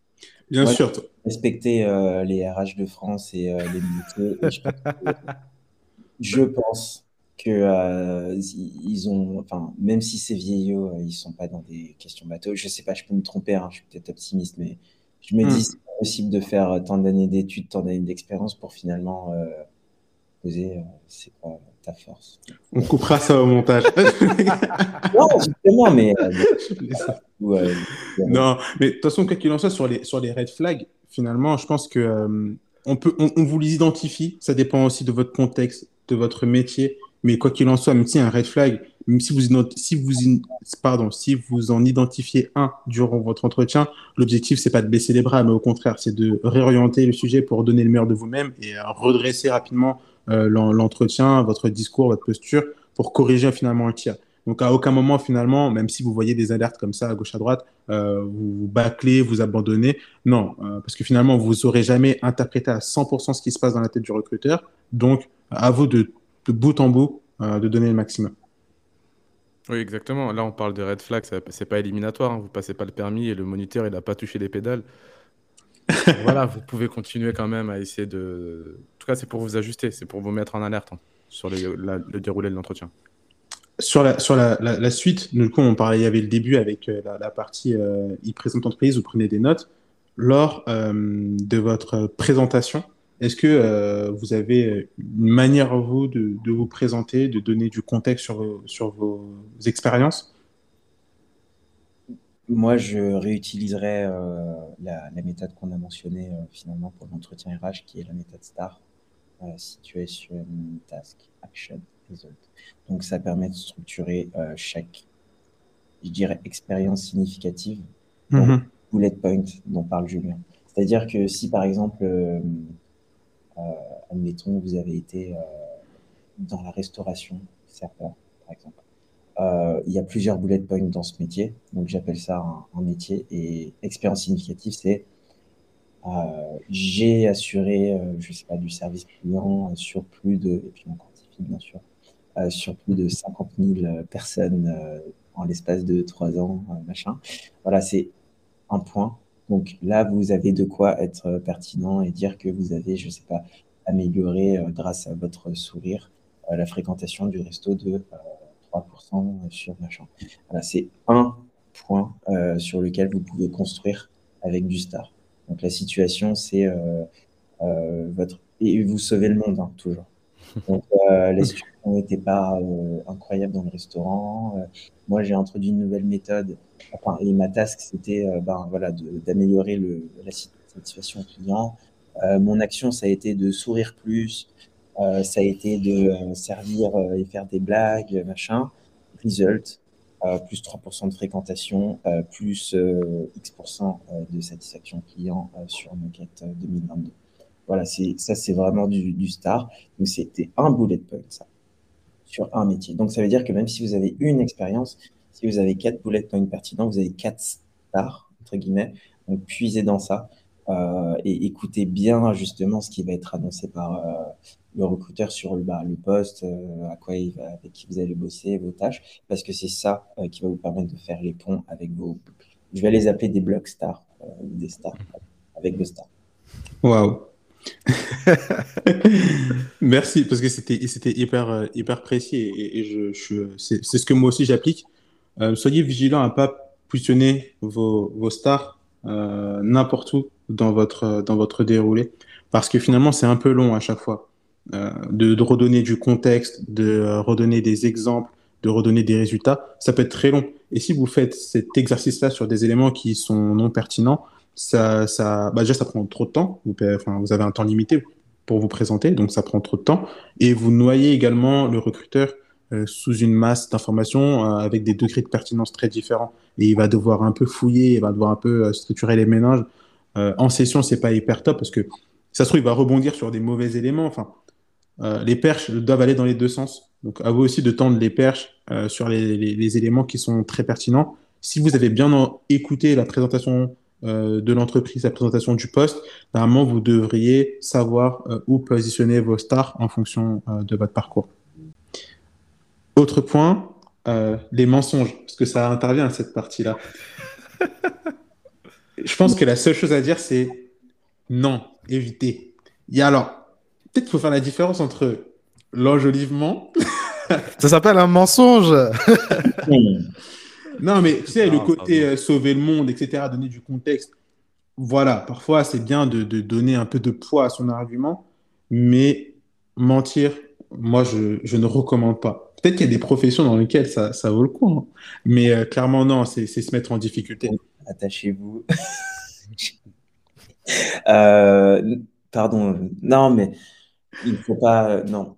S1: Bien sûr.
S2: Respectez euh, les RH de France et les métiers. je pense que euh, ils ont, enfin, même si c'est vieillot, euh, ils sont pas dans des questions bateau. Je sais pas, je peux me tromper, hein, je suis peut-être optimiste, mais je me dis hmm. c'est possible de faire euh, tant d'années d'études, tant d'années d'expérience pour finalement poser c'est quoi ta force.
S1: On coupera ça au montage.
S2: non, justement, mais.
S1: non, mais de toute façon, quoi qu'il en soit, sur les, sur les red flags, finalement, je pense que on, peut, on vous les identifie. Ça dépend aussi de votre contexte, de votre métier. Mais quoi qu'il en soit, même si un red flag, même si vous, si vous, pardon, si vous en identifiez un durant votre entretien, l'objectif, c'est pas de baisser les bras, mais au contraire, c'est de réorienter le sujet pour donner le meilleur de vous-même et redresser rapidement euh, l'entretien, votre discours, votre posture pour corriger finalement un tir. Donc à aucun moment finalement, même si vous voyez des alertes comme ça à gauche à droite, euh, vous, vous bâclez, vous abandonnez. Non, euh, parce que finalement vous n'aurez jamais interprété à 100% ce qui se passe dans la tête du recruteur. Donc à vous de de bout en bout, euh, de donner le maximum.
S3: Oui, exactement. Là, on parle de red flag, c'est pas éliminatoire. Hein. Vous passez pas le permis et le moniteur, il n'a pas touché les pédales. Voilà, vous pouvez continuer quand même à essayer de. En tout cas, c'est pour vous ajuster, c'est pour vous mettre en alerte hein, sur le déroulé de l'entretien.
S1: sur la, sur la, la, suite, du coup, on parlait, il y avait le début avec euh, la, partie euh, il présente l'entreprise, vous prenez des notes. Lors euh, de votre présentation, est-ce que vous avez une manière, vous, de, vous présenter, de donner du contexte sur vos expériences?
S2: Moi, je réutiliserai la, la, méthode qu'on a mentionnée finalement pour l'entretien RH, qui est la méthode STAR, Situation, Task, Action, Result. Donc, ça permet de structurer euh, chaque, je dirais, expérience significative, mm bullet point dont parle Julien. C'est-à-dire que si, par exemple, euh, euh, admettons, vous avez été dans la restauration, serveur, par exemple, il y a plusieurs bullet points dans ce métier. Donc, j'appelle ça un, métier. Et expérience significative, c'est j'ai assuré, je sais pas, du service client sur plus de, et puis on quantifie bien sûr, euh, sur plus de 50 000 euh, personnes euh, en l'espace de trois ans, machin. Voilà, c'est un point. Donc là, vous avez de quoi être pertinent et dire que vous avez, je sais pas, amélioré grâce à votre sourire la fréquentation du resto de 3% sur machin. Voilà, c'est un point sur lequel vous pouvez construire avec du star. Donc la situation, c'est votre et vous sauvez le monde hein, toujours. Donc les n'était pas euh, incroyable dans le restaurant. Euh, moi, j'ai introduit une nouvelle méthode. Enfin, et ma task, c'était euh, ben, voilà, d'améliorer la satisfaction client. mon action, ça a été de sourire plus. Ça a été de servir et faire des blagues, machin. Result, plus 3% de fréquentation, plus X% de satisfaction client sur quête 2022. Voilà, ça, c'est vraiment du, du, star. Donc, c'était un bullet point, ça sur un métier. Donc, ça veut dire que même si vous avez une expérience, si vous avez quatre bullet points pertinents, vous avez quatre stars, entre guillemets. Donc, puisez dans ça euh, et écoutez bien justement ce qui va être annoncé par euh, le recruteur sur le, bah, poste, euh, à quoi avec qui vous allez bosser, vos tâches, parce que c'est ça qui va vous permettre de faire les ponts avec vos. Je vais les appeler des blocs stars, des stars, avec vos stars.
S1: Waouh! Merci, parce que c'était, hyper, hyper précis et, je, je c'est, ce que moi aussi j'applique. Soyez vigilants à ne pas positionner vos, vos stars n'importe où dans votre, dans votre déroulé, parce que finalement c'est un peu long à chaque fois. de, de, redonner du contexte, de redonner des exemples, de redonner des résultats, ça peut être très long. Et si vous faites cet exercice-là sur des éléments qui sont non pertinents, ça, ça, bah déjà, ça prend trop de temps. Vous, avez un temps limité pour vous présenter, donc ça prend trop de temps. Et vous noyez également le recruteur euh, sous une masse d'informations euh, avec des degrés de pertinence très différents. Et il va devoir un peu fouiller, il va devoir un peu euh, structurer les ménages. en session, c'est pas hyper top parce que ça se trouve, il va rebondir sur des mauvais éléments. Enfin, les perches doivent aller dans les deux sens. Donc, à vous aussi de tendre les perches sur les, les, éléments qui sont très pertinents. Si vous avez bien écouté la présentation euh, de l'entreprise, la présentation du poste, normalement, vous devriez savoir euh, où positionner vos stars en fonction euh, de votre parcours. Autre point, les mensonges, parce que ça intervient à cette partie-là. Je pense que la seule chose à dire, c'est non, évitez. Il y a alors, peut-être qu'il faut faire la différence entre l'enjolivement.
S3: ça s'appelle un mensonge.
S1: Non, mais tu sais, le côté euh, sauver le monde, etc., donner du contexte. Voilà, parfois c'est bien de, donner un peu de poids à son argument, mais mentir, moi je, je ne recommande pas. Peut-être qu'il y a des professions dans lesquelles ça, ça vaut le coup, hein. mais euh, clairement non, c'est se mettre en difficulté.
S2: Attachez-vous. Euh, pardon, non, mais il ne faut pas. non.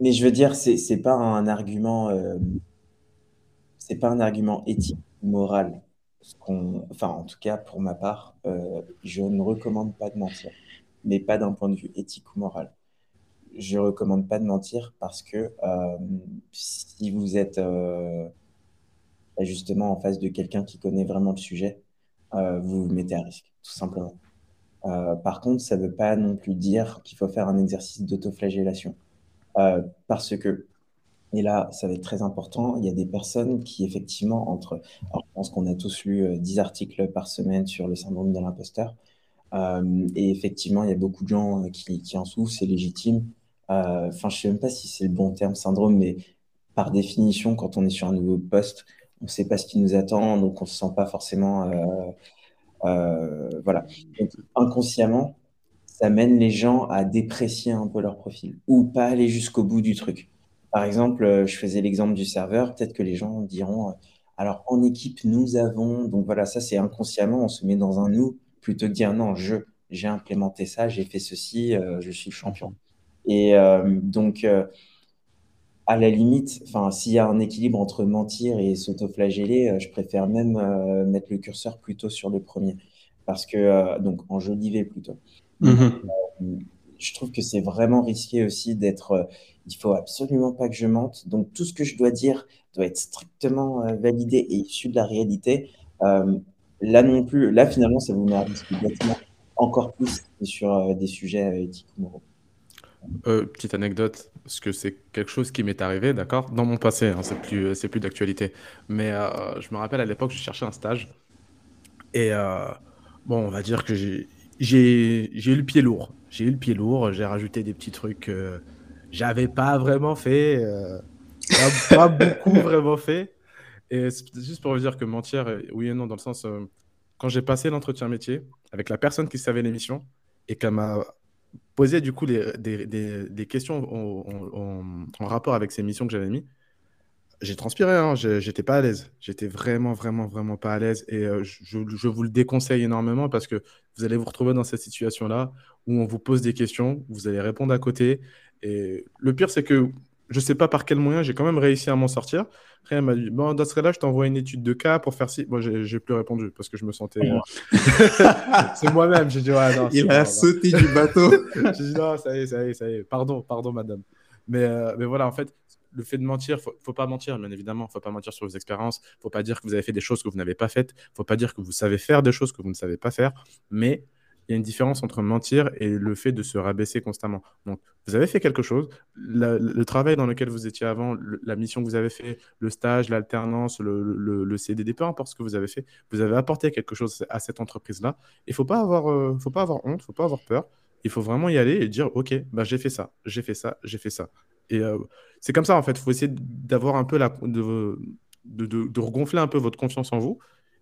S2: Mais je veux dire, c'est n'est pas un argument c'est pas un argument éthique ou moral. Enfin, en tout cas, pour ma part, euh, je ne recommande pas de mentir, mais pas d'un point de vue éthique ou moral. Je recommande pas de mentir parce que euh, si vous êtes euh, justement en face de quelqu'un qui connaît vraiment le sujet, vous vous mettez à risque, tout simplement. par contre, ça ne veut pas non plus dire qu'il faut faire un exercice d'autoflagellation. parce que et là, ça va être très important. Il y a des personnes qui, effectivement, entre. Alors, je pense qu'on a tous lu 10 euh, articles par semaine sur le syndrome de l'imposteur. Euh, et effectivement, il y a beaucoup de gens euh, qui, en souffrent, c'est légitime. Enfin, je ne sais même pas si c'est le bon terme syndrome, mais par définition, quand on est sur un nouveau poste, on ne sait pas ce qui nous attend, donc on ne se sent pas forcément. voilà. Donc, inconsciemment, ça mène les gens à déprécier un peu leur profil ou pas aller jusqu'au bout du truc. Par exemple, je faisais l'exemple du serveur, peut-être que les gens diront alors en équipe, nous avons. Donc voilà, ça c'est inconsciemment, on se met dans un nous plutôt que dire non, je, j'ai implémenté ça, j'ai fait ceci, euh, je suis champion. Et euh, donc, euh, à la limite, enfin, s'il y a un équilibre entre mentir et s'autoflageller, je préfère même mettre le curseur plutôt sur le premier. Parce que, donc, en jolivet plutôt. Mm-hmm. je trouve que c'est vraiment risqué aussi d'être. il faut absolument pas que je mente. Donc, tout ce que je dois dire doit être strictement validé et issu de la réalité. là non plus, là finalement, ça vous met à risque encore plus sur euh, des sujets euh, éthiques ou moraux.
S3: Euh, petite anecdote, parce que c'est quelque chose qui m'est arrivé, d'accord, dans mon passé, hein, c'est plus, plus d'actualité. Mais je me rappelle à l'époque, je cherchais un stage. Et bon, on va dire que j'ai, eu le pied lourd. J'ai eu le pied lourd, j'ai rajouté des petits trucs que j'avais pas vraiment fait, pas, beaucoup vraiment fait. Et juste pour vous dire que mentir, oui et non, dans le sens, quand j'ai passé l'entretien métier avec la personne qui savait l'émission et qu'elle m'a posé du coup des, des, questions en, rapport avec ces missions que j'avais mis, j'ai transpiré, hein, j'étais pas à l'aise. J'étais vraiment, vraiment, vraiment pas à l'aise. Et euh, je, je, vous le déconseille énormément parce que vous allez vous retrouver dans cette situation-là où on vous pose des questions, vous allez répondre à côté. Et le pire, c'est que je sais pas par quel moyen, j'ai quand même réussi à m'en sortir. Rien m'a dit, bon, dans ce cas-là, je t'envoie une étude de cas pour faire ci. Moi, j'ai plus répondu parce que je me sentais. Euh, c'est moi-même. J'ai dit, ouais, non.
S1: Il a sauté du bateau.
S3: j'ai dit, non, ça y est, ça y est, ça y est. Pardon, pardon, madame. Mais, euh, mais voilà, en fait, le fait de mentir, faut, faut pas mentir, bien évidemment. Faut pas mentir sur vos expériences. Faut pas dire que vous avez fait des choses que vous n'avez pas faites. Faut pas dire que vous savez faire des choses que vous ne savez pas faire. Mais il y a une différence entre mentir et le fait de se rabaisser constamment. Donc, vous avez fait quelque chose, le travail dans lequel vous étiez avant, la mission que vous avez fait, le stage, l'alternance, le, CDD, peu importe ce que vous avez fait, vous avez apporté quelque chose à cette entreprise-là. Il ne faut, pas avoir, euh, faut pas avoir honte, il ne faut pas avoir peur. Il faut vraiment y aller et dire, OK, bah, j'ai fait ça, j'ai fait ça, j'ai fait ça. Et euh, c'est comme ça, en fait. Il faut essayer d'avoir un peu. De, de, regonfler un peu votre confiance en vous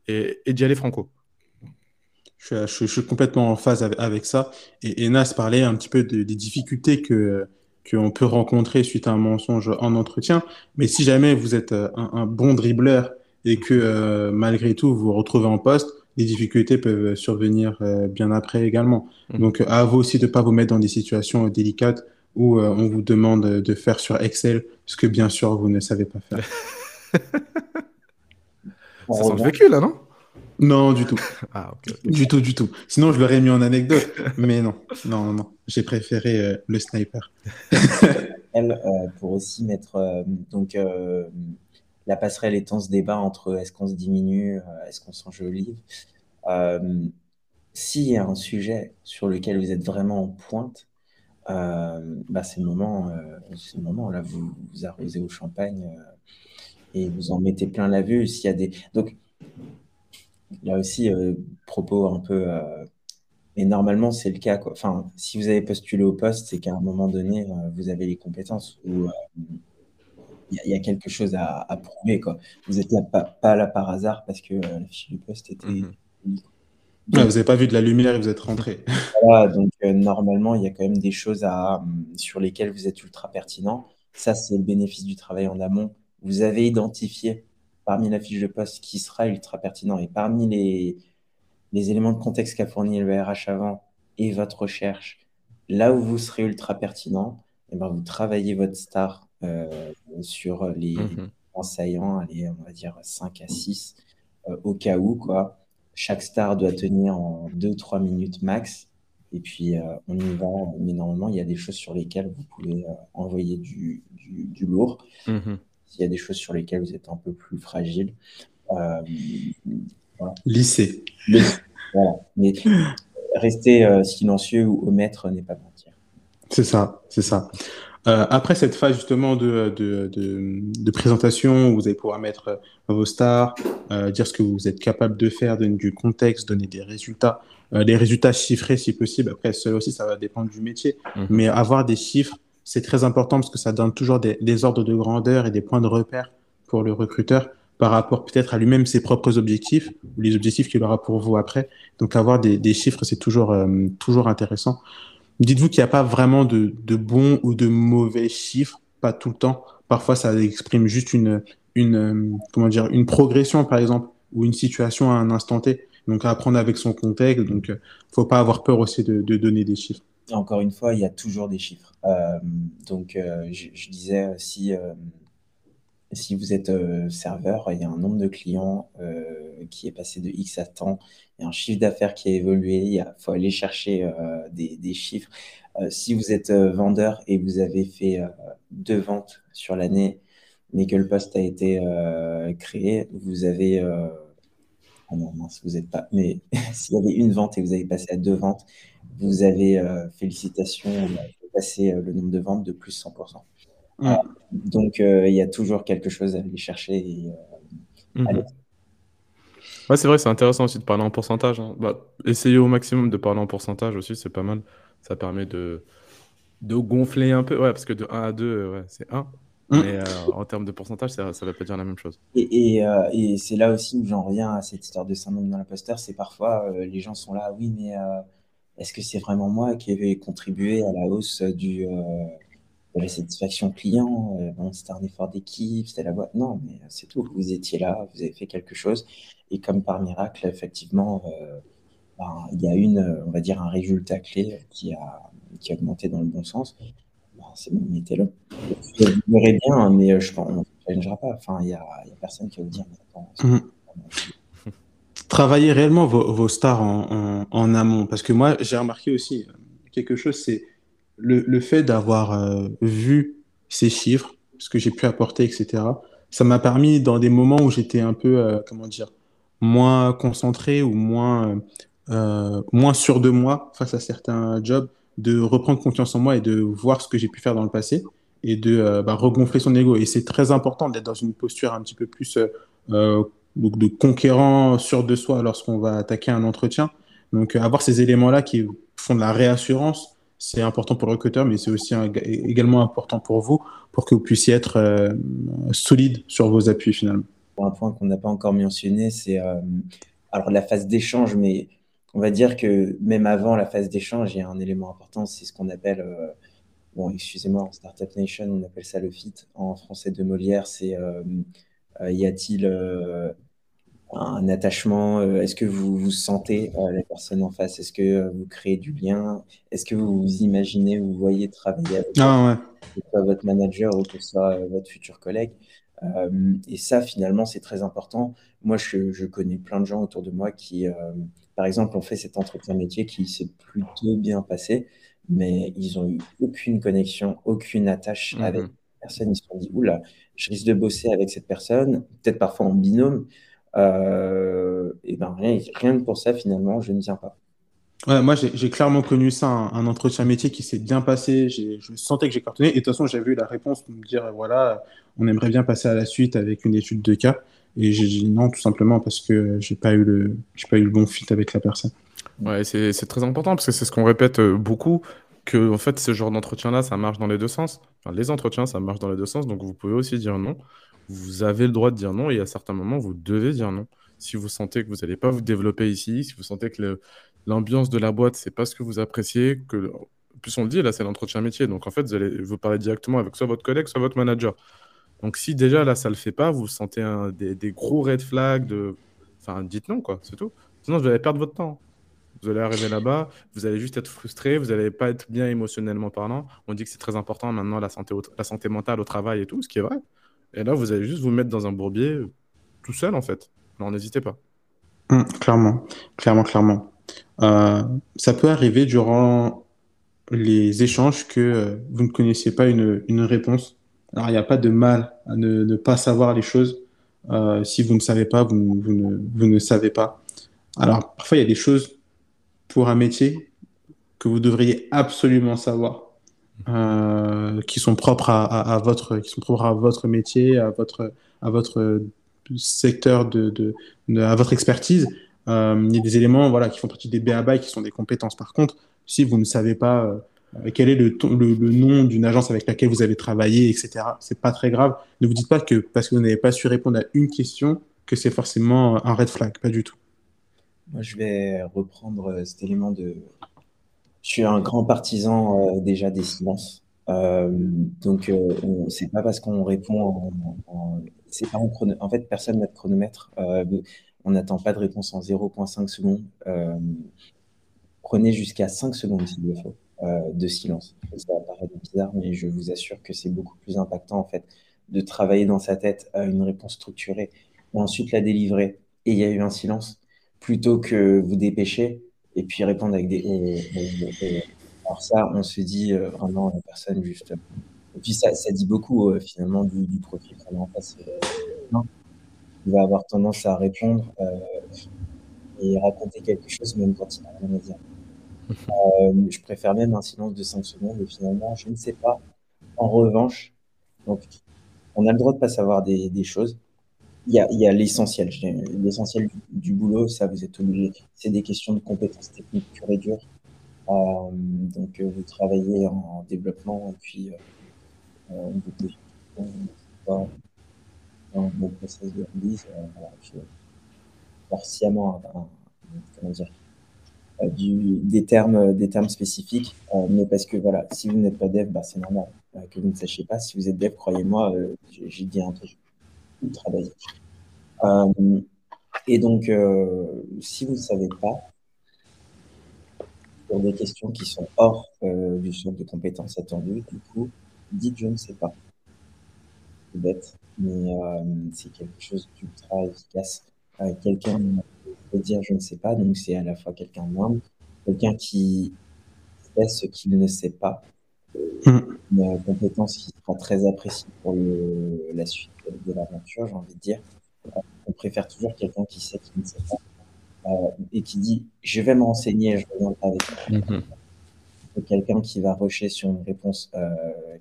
S3: et d'y aller franco.
S1: Je suis, je, suis, complètement en phase avec, ça. Et, et, Nas parlait un petit peu des difficultés que qu'on peut rencontrer suite à un mensonge en entretien. Mais si jamais vous êtes euh, un, bon dribbleur et que euh, malgré tout vous vous retrouvez en poste, les difficultés peuvent survenir euh, bien après également. Mmh. Donc à vous aussi de ne pas vous mettre dans des situations délicates où on vous demande de faire sur Excel ce que bien sûr vous ne savez pas faire.
S3: ça sent le vécu là, non?
S1: Non, du tout. Ah, du tout, du tout. Sinon, je l'aurais mis en anecdote. mais non, non, non, non. J'ai préféré euh, le sniper.
S2: Elle, euh, pour aussi mettre euh, donc la passerelle étant ce débat entre est-ce qu'on se diminue, est-ce qu'on s'enjolive. S'il y a un sujet sur lequel vous êtes vraiment en pointe, bah, c'est le moment, c'est le moment là, vous vous arrosez au champagne et vous en mettez plein la vue. S'il y a des donc Là aussi, euh, propos un peu. Euh, et normalement, c'est le cas. Quoi. Enfin, si vous avez postulé au poste, c'est qu'à un moment donné, euh, vous avez les compétences ou il y, a quelque chose à, prouver. Quoi. Vous n'êtes pas, là par hasard parce que la fiche du poste était. Mhm.
S1: vous n'avez pas vu de la lumière et vous êtes rentré.
S2: Voilà, donc normalement, il y a quand même des choses à, sur lesquelles vous êtes ultra pertinent. Ça, c'est le bénéfice du travail en amont. Vous avez identifié parmi la fiche de poste qui sera ultra pertinent et parmi les, les éléments de contexte qu'a fourni le RH avant et votre recherche, là où vous serez ultra pertinent, et eh ben vous travaillez votre star euh, sur les mmh saillants, allez, on va dire 5 à 6, euh, au cas où, quoi. Chaque star doit tenir en 2-3 minutes max. Et puis, euh, on y va. Mais normalement, il y a des choses sur lesquelles vous pouvez envoyer du, du, lourd. Mmh s'il y a des choses sur lesquelles vous êtes un peu plus fragile. Euh,
S1: Lycée.
S2: voilà. Mais rester euh, silencieux ou omettre n'est pas mentir.
S1: C'est ça, c'est ça. Euh, après cette phase justement de, de, de, présentation, où vous allez pouvoir mettre vos stars, dire ce que vous êtes capable de faire, donner du contexte, donner des résultats, les résultats chiffrés si possible. Après, cela aussi, ça va dépendre du métier. Mhm. Mais avoir des chiffres c'est très important parce que ça donne toujours des, ordres de grandeur et des points de repère pour le recruteur par rapport peut-être à lui-même ses propres objectifs ou les objectifs qu'il aura pour vous après. Donc avoir des, chiffres, c'est toujours, euh, toujours intéressant. Dites-vous qu'il n'y a pas vraiment de, bons ou de mauvais chiffres, pas tout le temps. Parfois, ça exprime juste une, une, euh, comment dire, une progression, par exemple, ou une situation à un instant T. Donc, à apprendre avec son contexte. Donc, euh, faut pas avoir peur aussi de donner des chiffres.
S2: Encore une fois, il y a toujours des chiffres. Euh, donc, euh, je, disais, si, euh, si vous êtes serveur, il y a un nombre de clients qui est passé de X à temps, il y a un chiffre d'affaires qui a évolué, il faut aller chercher des, chiffres. Si vous êtes vendeur et vous avez fait deux ventes sur l'année, mais que le poste a été créé, vous avez... Ah non, mince, vous n'êtes pas... Mais s'il y avait une vente et vous avez passé à deux ventes, vous avez, félicitations, vous avez passé le nombre de ventes de plus 100%. Mmh. donc, il y a toujours quelque chose à aller chercher et
S3: mmh. aller Ouais, c'est vrai, c'est intéressant aussi de parler en pourcentage. Hein. Bah, essayez au maximum de parler en pourcentage aussi, c'est pas mal. Ça permet de, de gonfler un peu. Ouais, parce que de 1 à 2, ouais, c'est 1. Mmh. Mais euh, en termes de pourcentage, ça ne veut pas dire la même chose.
S2: Et, et, euh, et c'est là aussi où j'en reviens à cette histoire de syndrome de l'imposteur. C'est parfois, euh, les gens sont là, oui, mais euh, est-ce que c'est vraiment moi qui ai contribué à la hausse du, euh, de la satisfaction client? bon, c'était un effort d'équipe, c'était la boîte? Non, mais c'est tout. Vous étiez là, vous avez fait quelque chose. Et comme par miracle, effectivement, euh, ben, il y a une, on va dire, un résultat clé qui a, qui a augmenté dans le bon sens. Ben, c'est bon, mettez-le. Vous verrez bien, mais je pense, on ne challengera pas. Enfin, il n'y a, a, personne qui va vous dire, mais attends,
S1: Travaillez réellement vos, stars en, amont. Parce que moi, j'ai remarqué aussi quelque chose, c'est le, fait d'avoir euh, vu ces chiffres, ce que j'ai pu apporter, etc. Ça m'a permis, dans des moments où j'étais un peu, euh, comment dire, moins concentré ou moins, euh, moins sûr de moi face à certains jobs, de reprendre confiance en moi et de voir ce que j'ai pu faire dans le passé et de euh, bah, regonfler son ego. Et c'est très important d'être dans une posture un petit peu plus euh, de conquérant sûr de soi lorsqu'on va attaquer un entretien. Donc avoir ces éléments-là qui font de la réassurance, c'est important pour le recruteur, mais c'est aussi également important pour vous, pour que vous puissiez être euh, solide sur vos appuis finalement
S2: un point qu'on n'a pas encore mentionné, c'est euh, alors la phase d'échange, mais on va dire que même avant la phase d'échange, il y a un élément important, c'est ce qu'on appelle, euh, bon, excusez-moi, en Startup Nation, on appelle ça le fit. En français de Molière, c'est euh, y a-t-il un attachement Est-ce que vous vous sentez la personne en face? Est-ce que vous créez du lien? Est-ce que vous vous imaginez, vous voyez travailler avec
S1: ah, ouais.
S2: votre manager ou que ce soit votre futur collègue? Euh, et ça, finalement, c'est très important. Moi, je, je, connais plein de gens autour de moi qui, euh, par exemple, ont fait cet entretien métier qui s'est plutôt bien passé, mais ils ont eu aucune connexion, aucune attache mmh. avec personne. Ils se sont dit, oula, je risque de bosser avec cette personne, peut-être parfois en binôme. Euh, et ben rien, rien que pour ça, finalement, je ne viens pas.
S1: Ouais, moi, j'ai clairement connu ça, un, un entretien métier qui s'est bien passé. Je sentais que j'ai cartonné. Et de toute façon, j'avais eu la réponse pour me dire, voilà, on aimerait bien passer à la suite avec une étude de cas. Et j'ai dit non, tout simplement parce que j'ai pas eu le, j'ai pas eu le bon fit avec la personne.
S3: Ouais, c'est très important parce que c'est ce qu'on répète euh, beaucoup, que en fait, ce genre d'entretien-là, ça marche dans les deux sens. Enfin, les entretiens, ça marche dans les deux sens. Donc, vous pouvez aussi dire non. Vous avez le droit de dire non et à certains moments, vous devez dire non. Si vous sentez que vous n'allez pas vous développer ici, si vous sentez que l'ambiance de la boîte, c'est pas ce que vous appréciez, plus on le dit, là c'est l'entretien métier, donc en fait vous allez vous parler directement avec soit votre collègue, soit votre manager. Donc si déjà là ça le fait pas, vous sentez des, gros red flags, enfin dites non quoi, c'est tout. Sinon vous allez perdre votre temps. Vous allez arriver là-bas, vous allez juste être frustré, vous n'allez pas être bien émotionnellement parlant. On dit que c'est très important maintenant la santé, la santé mentale au travail et tout, ce qui est vrai. Et là vous allez juste vous mettre dans un bourbier tout seul en fait. Non, n'hésitez pas.
S1: Mmh, clairement, clairement, clairement. Euh, ça peut arriver durant les échanges que euh, vous ne connaissiez pas une, réponse. Alors, il n'y a pas de mal à ne, pas savoir les choses. Euh, si vous ne savez pas, vous ne savez pas. Alors, parfois, il y a des choses pour un métier que vous devriez absolument savoir, euh, qui sont propres à, votre, qui sont propres à votre métier, à votre, à votre secteur de, de, à votre expertise. Euh, il y a des éléments voilà, qui font partie des BABA qui sont des compétences. Par contre, si vous ne savez pas, euh, quel est le, le, nom d'une agence avec laquelle vous avez travaillé, etc. C'est pas très grave. Ne vous dites pas que parce que vous n'avez pas su répondre à une question, que c'est forcément un red flag. Pas du tout.
S2: Moi, je vais reprendre cet élément de. Je suis un grand partisan déjà des silences. donc, c'est pas parce qu'on répond en, c'est pas en, en fait, personne n'a de chronomètre. on n'attend pas de réponse en 0,5 secondes. prenez jusqu'à 5 secondes s'il le faut. Euh, de silence. Ça va paraître bizarre, mais je vous assure que c'est beaucoup plus impactant en fait de travailler dans sa tête à une réponse structurée et ensuite la délivrer et il y a eu un silence plutôt que vous dépêcher et puis répondre avec des alors ça on se dit euh, vraiment la personne juste et puis ça, ça dit beaucoup euh, finalement du, du profil qu'on a en face il va avoir tendance à répondre et raconter quelque chose même quand il n'a rien à dire euh, je préfère même un silence de 5 secondes et finalement, je ne sais pas. En revanche, donc, on a le droit de pas savoir des, des choses. Il y a, y a l'essentiel. L'essentiel du, boulot, ça, vous êtes obligé. C'est des questions de compétences techniques pures et dures. Euh, donc, euh, vous travaillez en développement et puis euh, euh, vous un bon process de release. Euh, voilà, puis, sciemment, comment dire, euh, du, des, termes, des termes spécifiques, euh, mais parce que voilà, si vous n'êtes pas dev, bah, c'est normal euh, que vous ne sachiez pas. Si vous êtes dev, croyez-moi, j'ai dit un truc ultra basique. et donc, si vous ne savez pas, pour des questions qui sont hors du champ de compétences attendues, du coup, dites je ne sais pas. C'est bête, mais c'est quelque chose d'ultra efficace. Quelqu'un dire je ne sais pas, donc c'est à la fois quelqu'un d'humble, quelqu'un qui fait ce qu'il ne sait pas, mm. une compétence qui sera très appréciée pour la suite de l'aventure, j'ai envie de dire. On préfère toujours quelqu'un qui sait qu'il ne sait pas euh, et qui dit je vais me renseigner et je reviendrai avec toi. Mm Quelqu'un qui va rusher sur une réponse euh,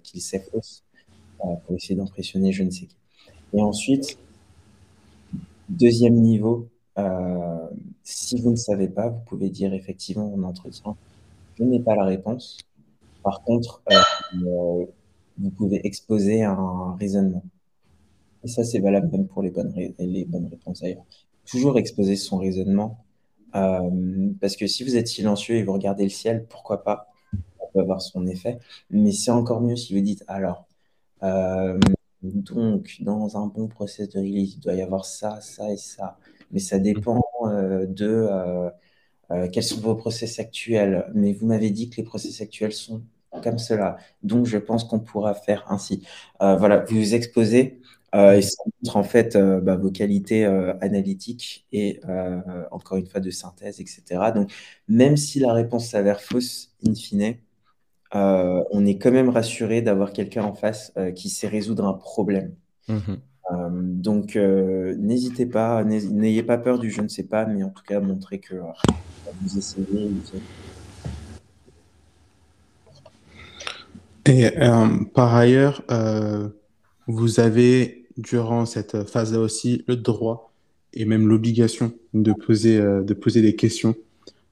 S2: qu'il sait fausse euh, pour essayer d'impressionner je ne sais qui. Et ensuite, deuxième niveau, euh, si vous ne savez pas, vous pouvez dire effectivement en entretien, je n'ai pas la réponse. Par contre, euh, euh, vous pouvez exposer un raisonnement. Et ça, c'est valable même pour les bonnes, réponses d'ailleurs. Toujours exposer son raisonnement. parce que si vous êtes silencieux et vous regardez le ciel, pourquoi pas Ça peut avoir son effet. Mais c'est encore mieux si vous dites alors, donc, dans un bon process de release, il doit y avoir ça, ça et ça mais ça dépend euh, de euh, euh, quels sont vos process actuels? Mais vous m'avez dit que les process actuels sont comme cela. Donc, je pense qu'on pourra faire ainsi. voilà, vous vous exposez et ça montre en fait bah, vos qualités analytiques et encore une fois de synthèse, etc. Donc, même si la réponse s'avère fausse in fine, on est quand même rassuré d'avoir quelqu'un en face qui sait résoudre un problème. Mmh euh, donc, euh, n'hésitez pas, n'ayez pas peur du je ne sais pas, mais en tout cas, montrez que euh, vous essayez.
S1: Et par ailleurs, vous avez durant cette phase-là aussi le droit et même l'obligation de poser, de poser des questions.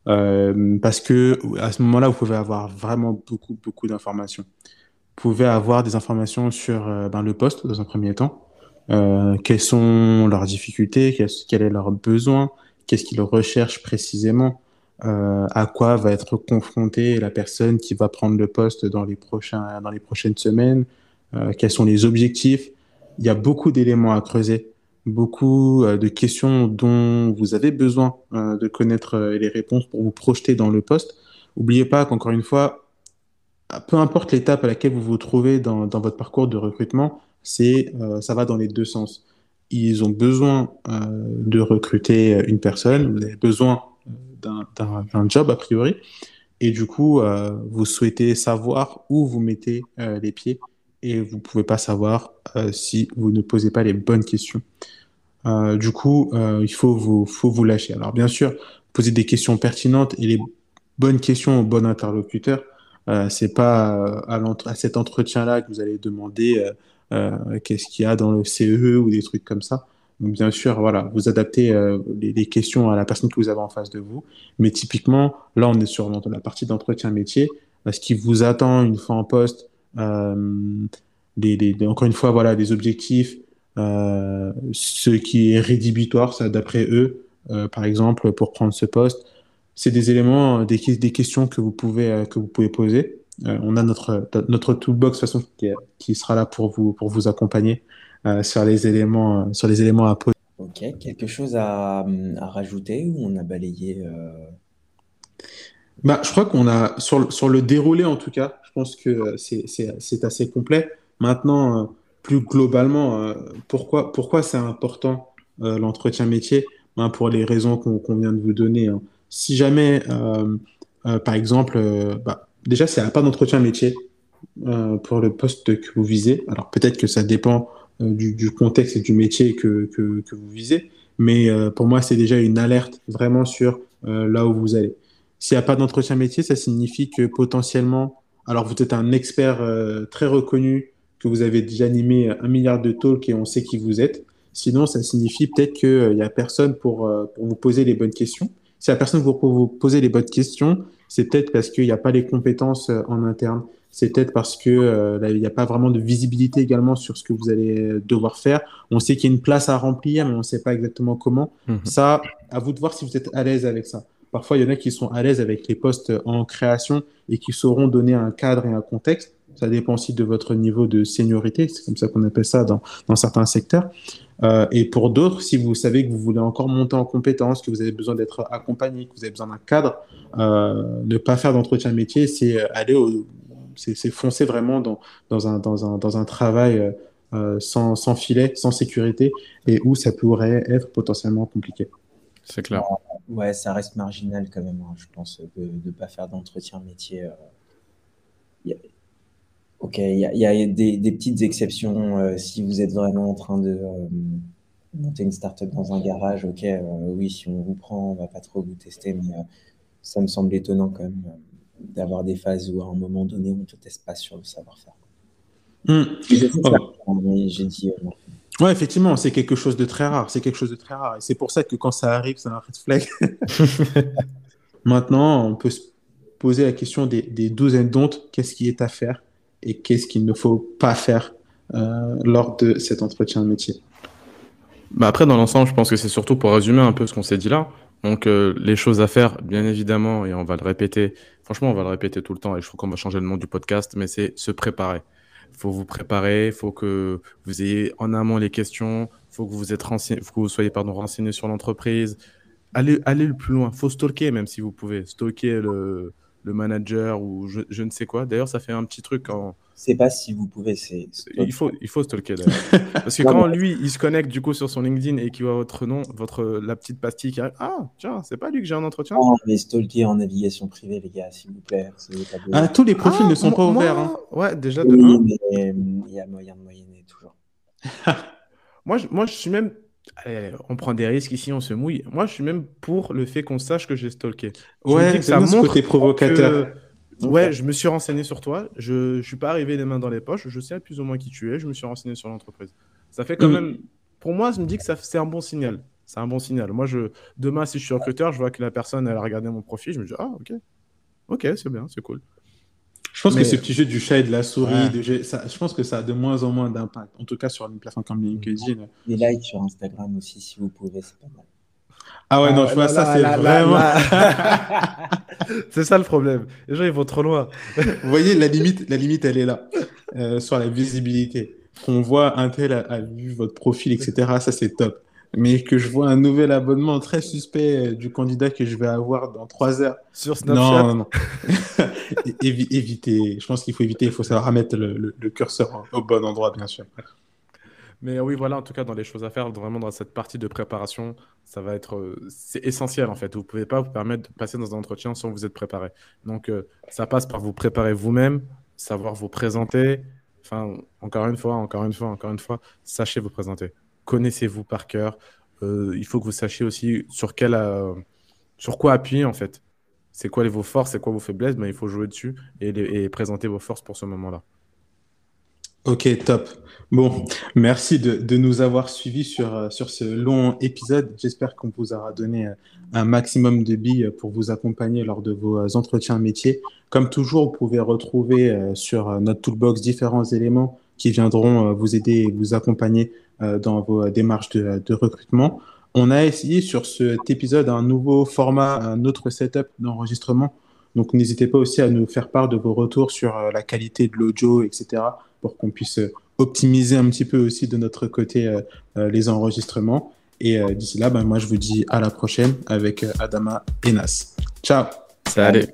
S1: parce que à ce moment-là, vous pouvez avoir vraiment beaucoup, beaucoup d'informations. Vous pouvez avoir des informations sur ben, le poste dans un premier temps, euh, quelles sont leurs difficultés, quel, est leur besoin, qu'est-ce qu'ils recherchent précisément, euh, à quoi va être confrontée la personne qui va prendre le poste dans les, prochaines semaines, euh, quels sont les objectifs. Il y a beaucoup d'éléments à creuser, beaucoup de questions dont vous avez besoin de connaître les réponses pour vous projeter dans le poste. N'oubliez pas qu'encore une fois, peu importe l'étape à laquelle vous vous trouvez dans, dans votre parcours de recrutement, c'est euh, ça va dans les deux sens. Ils ont besoin euh, de recruter une personne, vous avez besoin euh, d'un job a priori, et du coup, vous souhaitez savoir où vous mettez les pieds, et vous ne pouvez pas savoir si vous ne posez pas les bonnes questions. du coup, il faut vous, faut vous lâcher. Alors bien sûr, poser des questions pertinentes et les bonnes questions au bon interlocuteur. Euh, c'est pas à, à, cet entretien-là que vous allez demander euh, qu'est-ce qu'il y a dans le CE ou des trucs comme ça. Bien sûr, voilà, vous adaptez euh, les, questions à la personne que vous avez en face de vous. Mais typiquement, là, on est sur la partie d'entretien métier. ce qui vous attend une fois en poste, des, encore une fois, voilà, des objectifs, ce qui est rédhibitoire, ça d'après eux, par exemple, pour prendre ce poste. C'est des éléments, des, questions que vous pouvez, que vous pouvez poser. on a notre, notre toolbox de façon qui, qui, sera là pour vous, pour vous accompagner sur les éléments, sur les éléments à poser.
S2: Ok, quelque chose à, à rajouter ou on a balayé euh...
S1: bah, Je crois qu'on a, sur le, sur le déroulé en tout cas, je pense que c'est assez complet. Maintenant, euh, plus globalement, euh, pourquoi, pourquoi c'est important euh, l'entretien métier? Ben, Pour les raisons qu'on qu vient de vous donner. Hein. Si jamais, par exemple, bah, déjà, n'y a pas d'entretien métier pour le poste que vous visez, alors peut-être que ça dépend euh, du, du, contexte et du métier que, que, que vous visez. Mais euh, pour moi, c'est déjà une alerte vraiment sur euh, là où vous allez. S'il n'y a pas d'entretien métier, ça signifie que potentiellement, alors vous êtes un expert très reconnu, que vous avez déjà animé un milliard de talks et on sait qui vous êtes. Sinon, ça signifie peut-être qu'il n'y a personne pour, pour, vous poser les bonnes questions. Si il n'y a personne pour vous poser les bonnes questions, c'est peut-être parce qu'il n'y a pas les compétences en interne c'est peut-être parce que euh, il n'y a pas vraiment de visibilité également sur ce que vous allez devoir faire. On sait qu'il y a une place à remplir, mais on ne sait pas exactement comment. Mhm. Ça, à vous de voir si vous êtes à l'aise avec ça. Parfois, il y en a qui sont à l'aise avec les postes en création et qui sauront donner un cadre et un contexte. Ça dépend aussi de votre niveau de seniorité, c'est comme ça qu'on appelle ça dans, dans certains secteurs. Euh, et pour d'autres, si vous savez que vous voulez encore monter en compétences, que vous avez besoin d'être accompagné, que vous avez besoin d'un cadre, euh, ne pas faire d'entretien métier, c'est aller au, c'est foncer vraiment dans, dans, un, dans, un, dans un travail euh, euh, sans, sans, filet, sans sécurité, et où ça pourrait être potentiellement compliqué.
S3: C'est clair.
S2: Ouais, ça reste marginal quand même, hein, je pense, de ne pas faire d'entretien métier. Euh. Ok, il y a, y a des, des, petites exceptions. si vous êtes vraiment en train de monter une startup dans un garage, ok, oui, si on vous prend, on va pas trop vous tester, mais ça me semble étonnant quand même d'avoir des phases où à un moment donné, on ne te teste pas sur le savoir-faire.
S1: Mmh. J'ai dit. Euh, ouais, effectivement, c'est quelque chose de très rare. C'est quelque chose de très rare. Et c'est pour ça que quand ça arrive, c'est un red flag. Maintenant, on peut se poser la question des, des douzaines d'ontes. Qu'est-ce qui est à faire et qu'est-ce qu'il ne faut pas faire euh, lors de cet entretien de métier?
S3: Bah Après, dans l'ensemble, je pense que c'est surtout pour résumer un peu ce qu'on s'est dit là. Donc, euh, les choses à faire, bien évidemment, et on va le répéter. Franchement, on va le répéter tout le temps et je crois qu'on va changer le nom du podcast, mais c'est se préparer. Il faut vous préparer, il faut que vous ayez en amont les questions, il faut que vous, soyez pardon, renseigné sur l'entreprise. Allez, allez le plus loin. Il faut stalker, même si vous pouvez. Stalker le, le manager ou je, je, ne sais quoi. D'ailleurs, ça fait un petit truc quand.
S2: C'est pas si vous pouvez, c'est.
S3: Il faut, il faut stalker Parce que quand lui, il se connecte du coup sur son LinkedIn et qu'il voit votre nom, votre, la petite pastille qui arrive. Ah, tiens, c'est pas lui que j'ai un entretien?
S2: Non, mais stalker en navigation privée, les gars, s'il vous plaît.
S1: Ah, tous les profils ah, ne sont pas ouverts. Hein.
S3: Ouais, déjà de oui,
S2: mais il y a moyen de moyenner toujours.
S3: moi, je, moi, je suis même on prend des risques ici, on se mouille. Moi, je suis même pour le fait qu'on sache que j'ai stalké.
S1: ouais, ça montre côté provocateur.
S3: Ouais, je me suis renseigné sur toi. Je ne suis pas arrivé les mains dans les poches. Je sais plus ou moins qui tu es. Je me suis renseigné sur l'entreprise. Ça fait quand mm. même. Pour moi, je me dis que c'est un bon signal. C'est un bon signal. Moi, je demain, si je suis recruteur, je vois que la personne elle a regardé mon profil. Je me dis ah ok, ok, c'est bien, c'est cool.
S1: Je pense que ce petit jeu du chat et de la souris, de ça, je pense que ça a de moins en moins d'impact. En tout cas, sur une plateforme comme LinkedIn.
S2: Les likes sur Instagram aussi, si vous pouvez, c'est pas mal.
S1: Ah ouais, non, je vois ça, c'est vraiment.
S3: c'est ça le problème. Les gens, ils vont trop loin.
S1: Vous voyez, la limite, la limite, elle est là, euh, sur la visibilité. Qu'on voit un tel a, vu votre profil, etc. Ça, c'est top. Mais que je vois un nouvel abonnement très suspect du candidat que je vais avoir dans trois heures.
S3: Sur Snapchat.
S1: Non, non, non. éviter. Je pense qu'il faut éviter. Il faut savoir remettre le, le curseur au bon endroit, bien sûr.
S3: Mais oui, voilà, en tout cas, dans les choses à faire, vraiment dans cette partie de préparation, ça va être euh, c'est essentiel en fait. Vous ne pouvez pas vous permettre de passer dans un entretien sans vous être préparé. Donc, euh, ça passe par vous préparer vous-même, savoir vous présenter. Enfin, encore une fois, encore une fois, encore une fois, sachez vous présenter. Connaissez-vous par cœur. Euh, il faut que vous sachiez aussi sur, quel, sur quoi appuyer en fait. C'est quoi vos forces, c'est quoi vos faiblesses, ben, il faut jouer dessus et, présenter vos forces pour ce moment-là.
S1: Ok, top. Bon, merci de, de nous avoir suivis sur, euh, sur ce long épisode. J'espère qu'on vous aura donné euh, un maximum de billes pour vous accompagner lors de vos euh, entretiens métiers. Comme toujours, vous pouvez retrouver sur notre toolbox différents éléments qui viendront vous aider et vous accompagner dans vos démarches de, recrutement. On a essayé sur cet épisode un nouveau format, un autre setup d'enregistrement. Donc n'hésitez pas aussi à nous faire part de vos retours sur la qualité de l'audio, etc., pour qu'on puisse optimiser un petit peu aussi de notre côté euh, euh, les enregistrements. Et euh, d'ici là, ben, moi, je vous dis à la prochaine avec Adama et Nas. Ciao.
S3: Salut.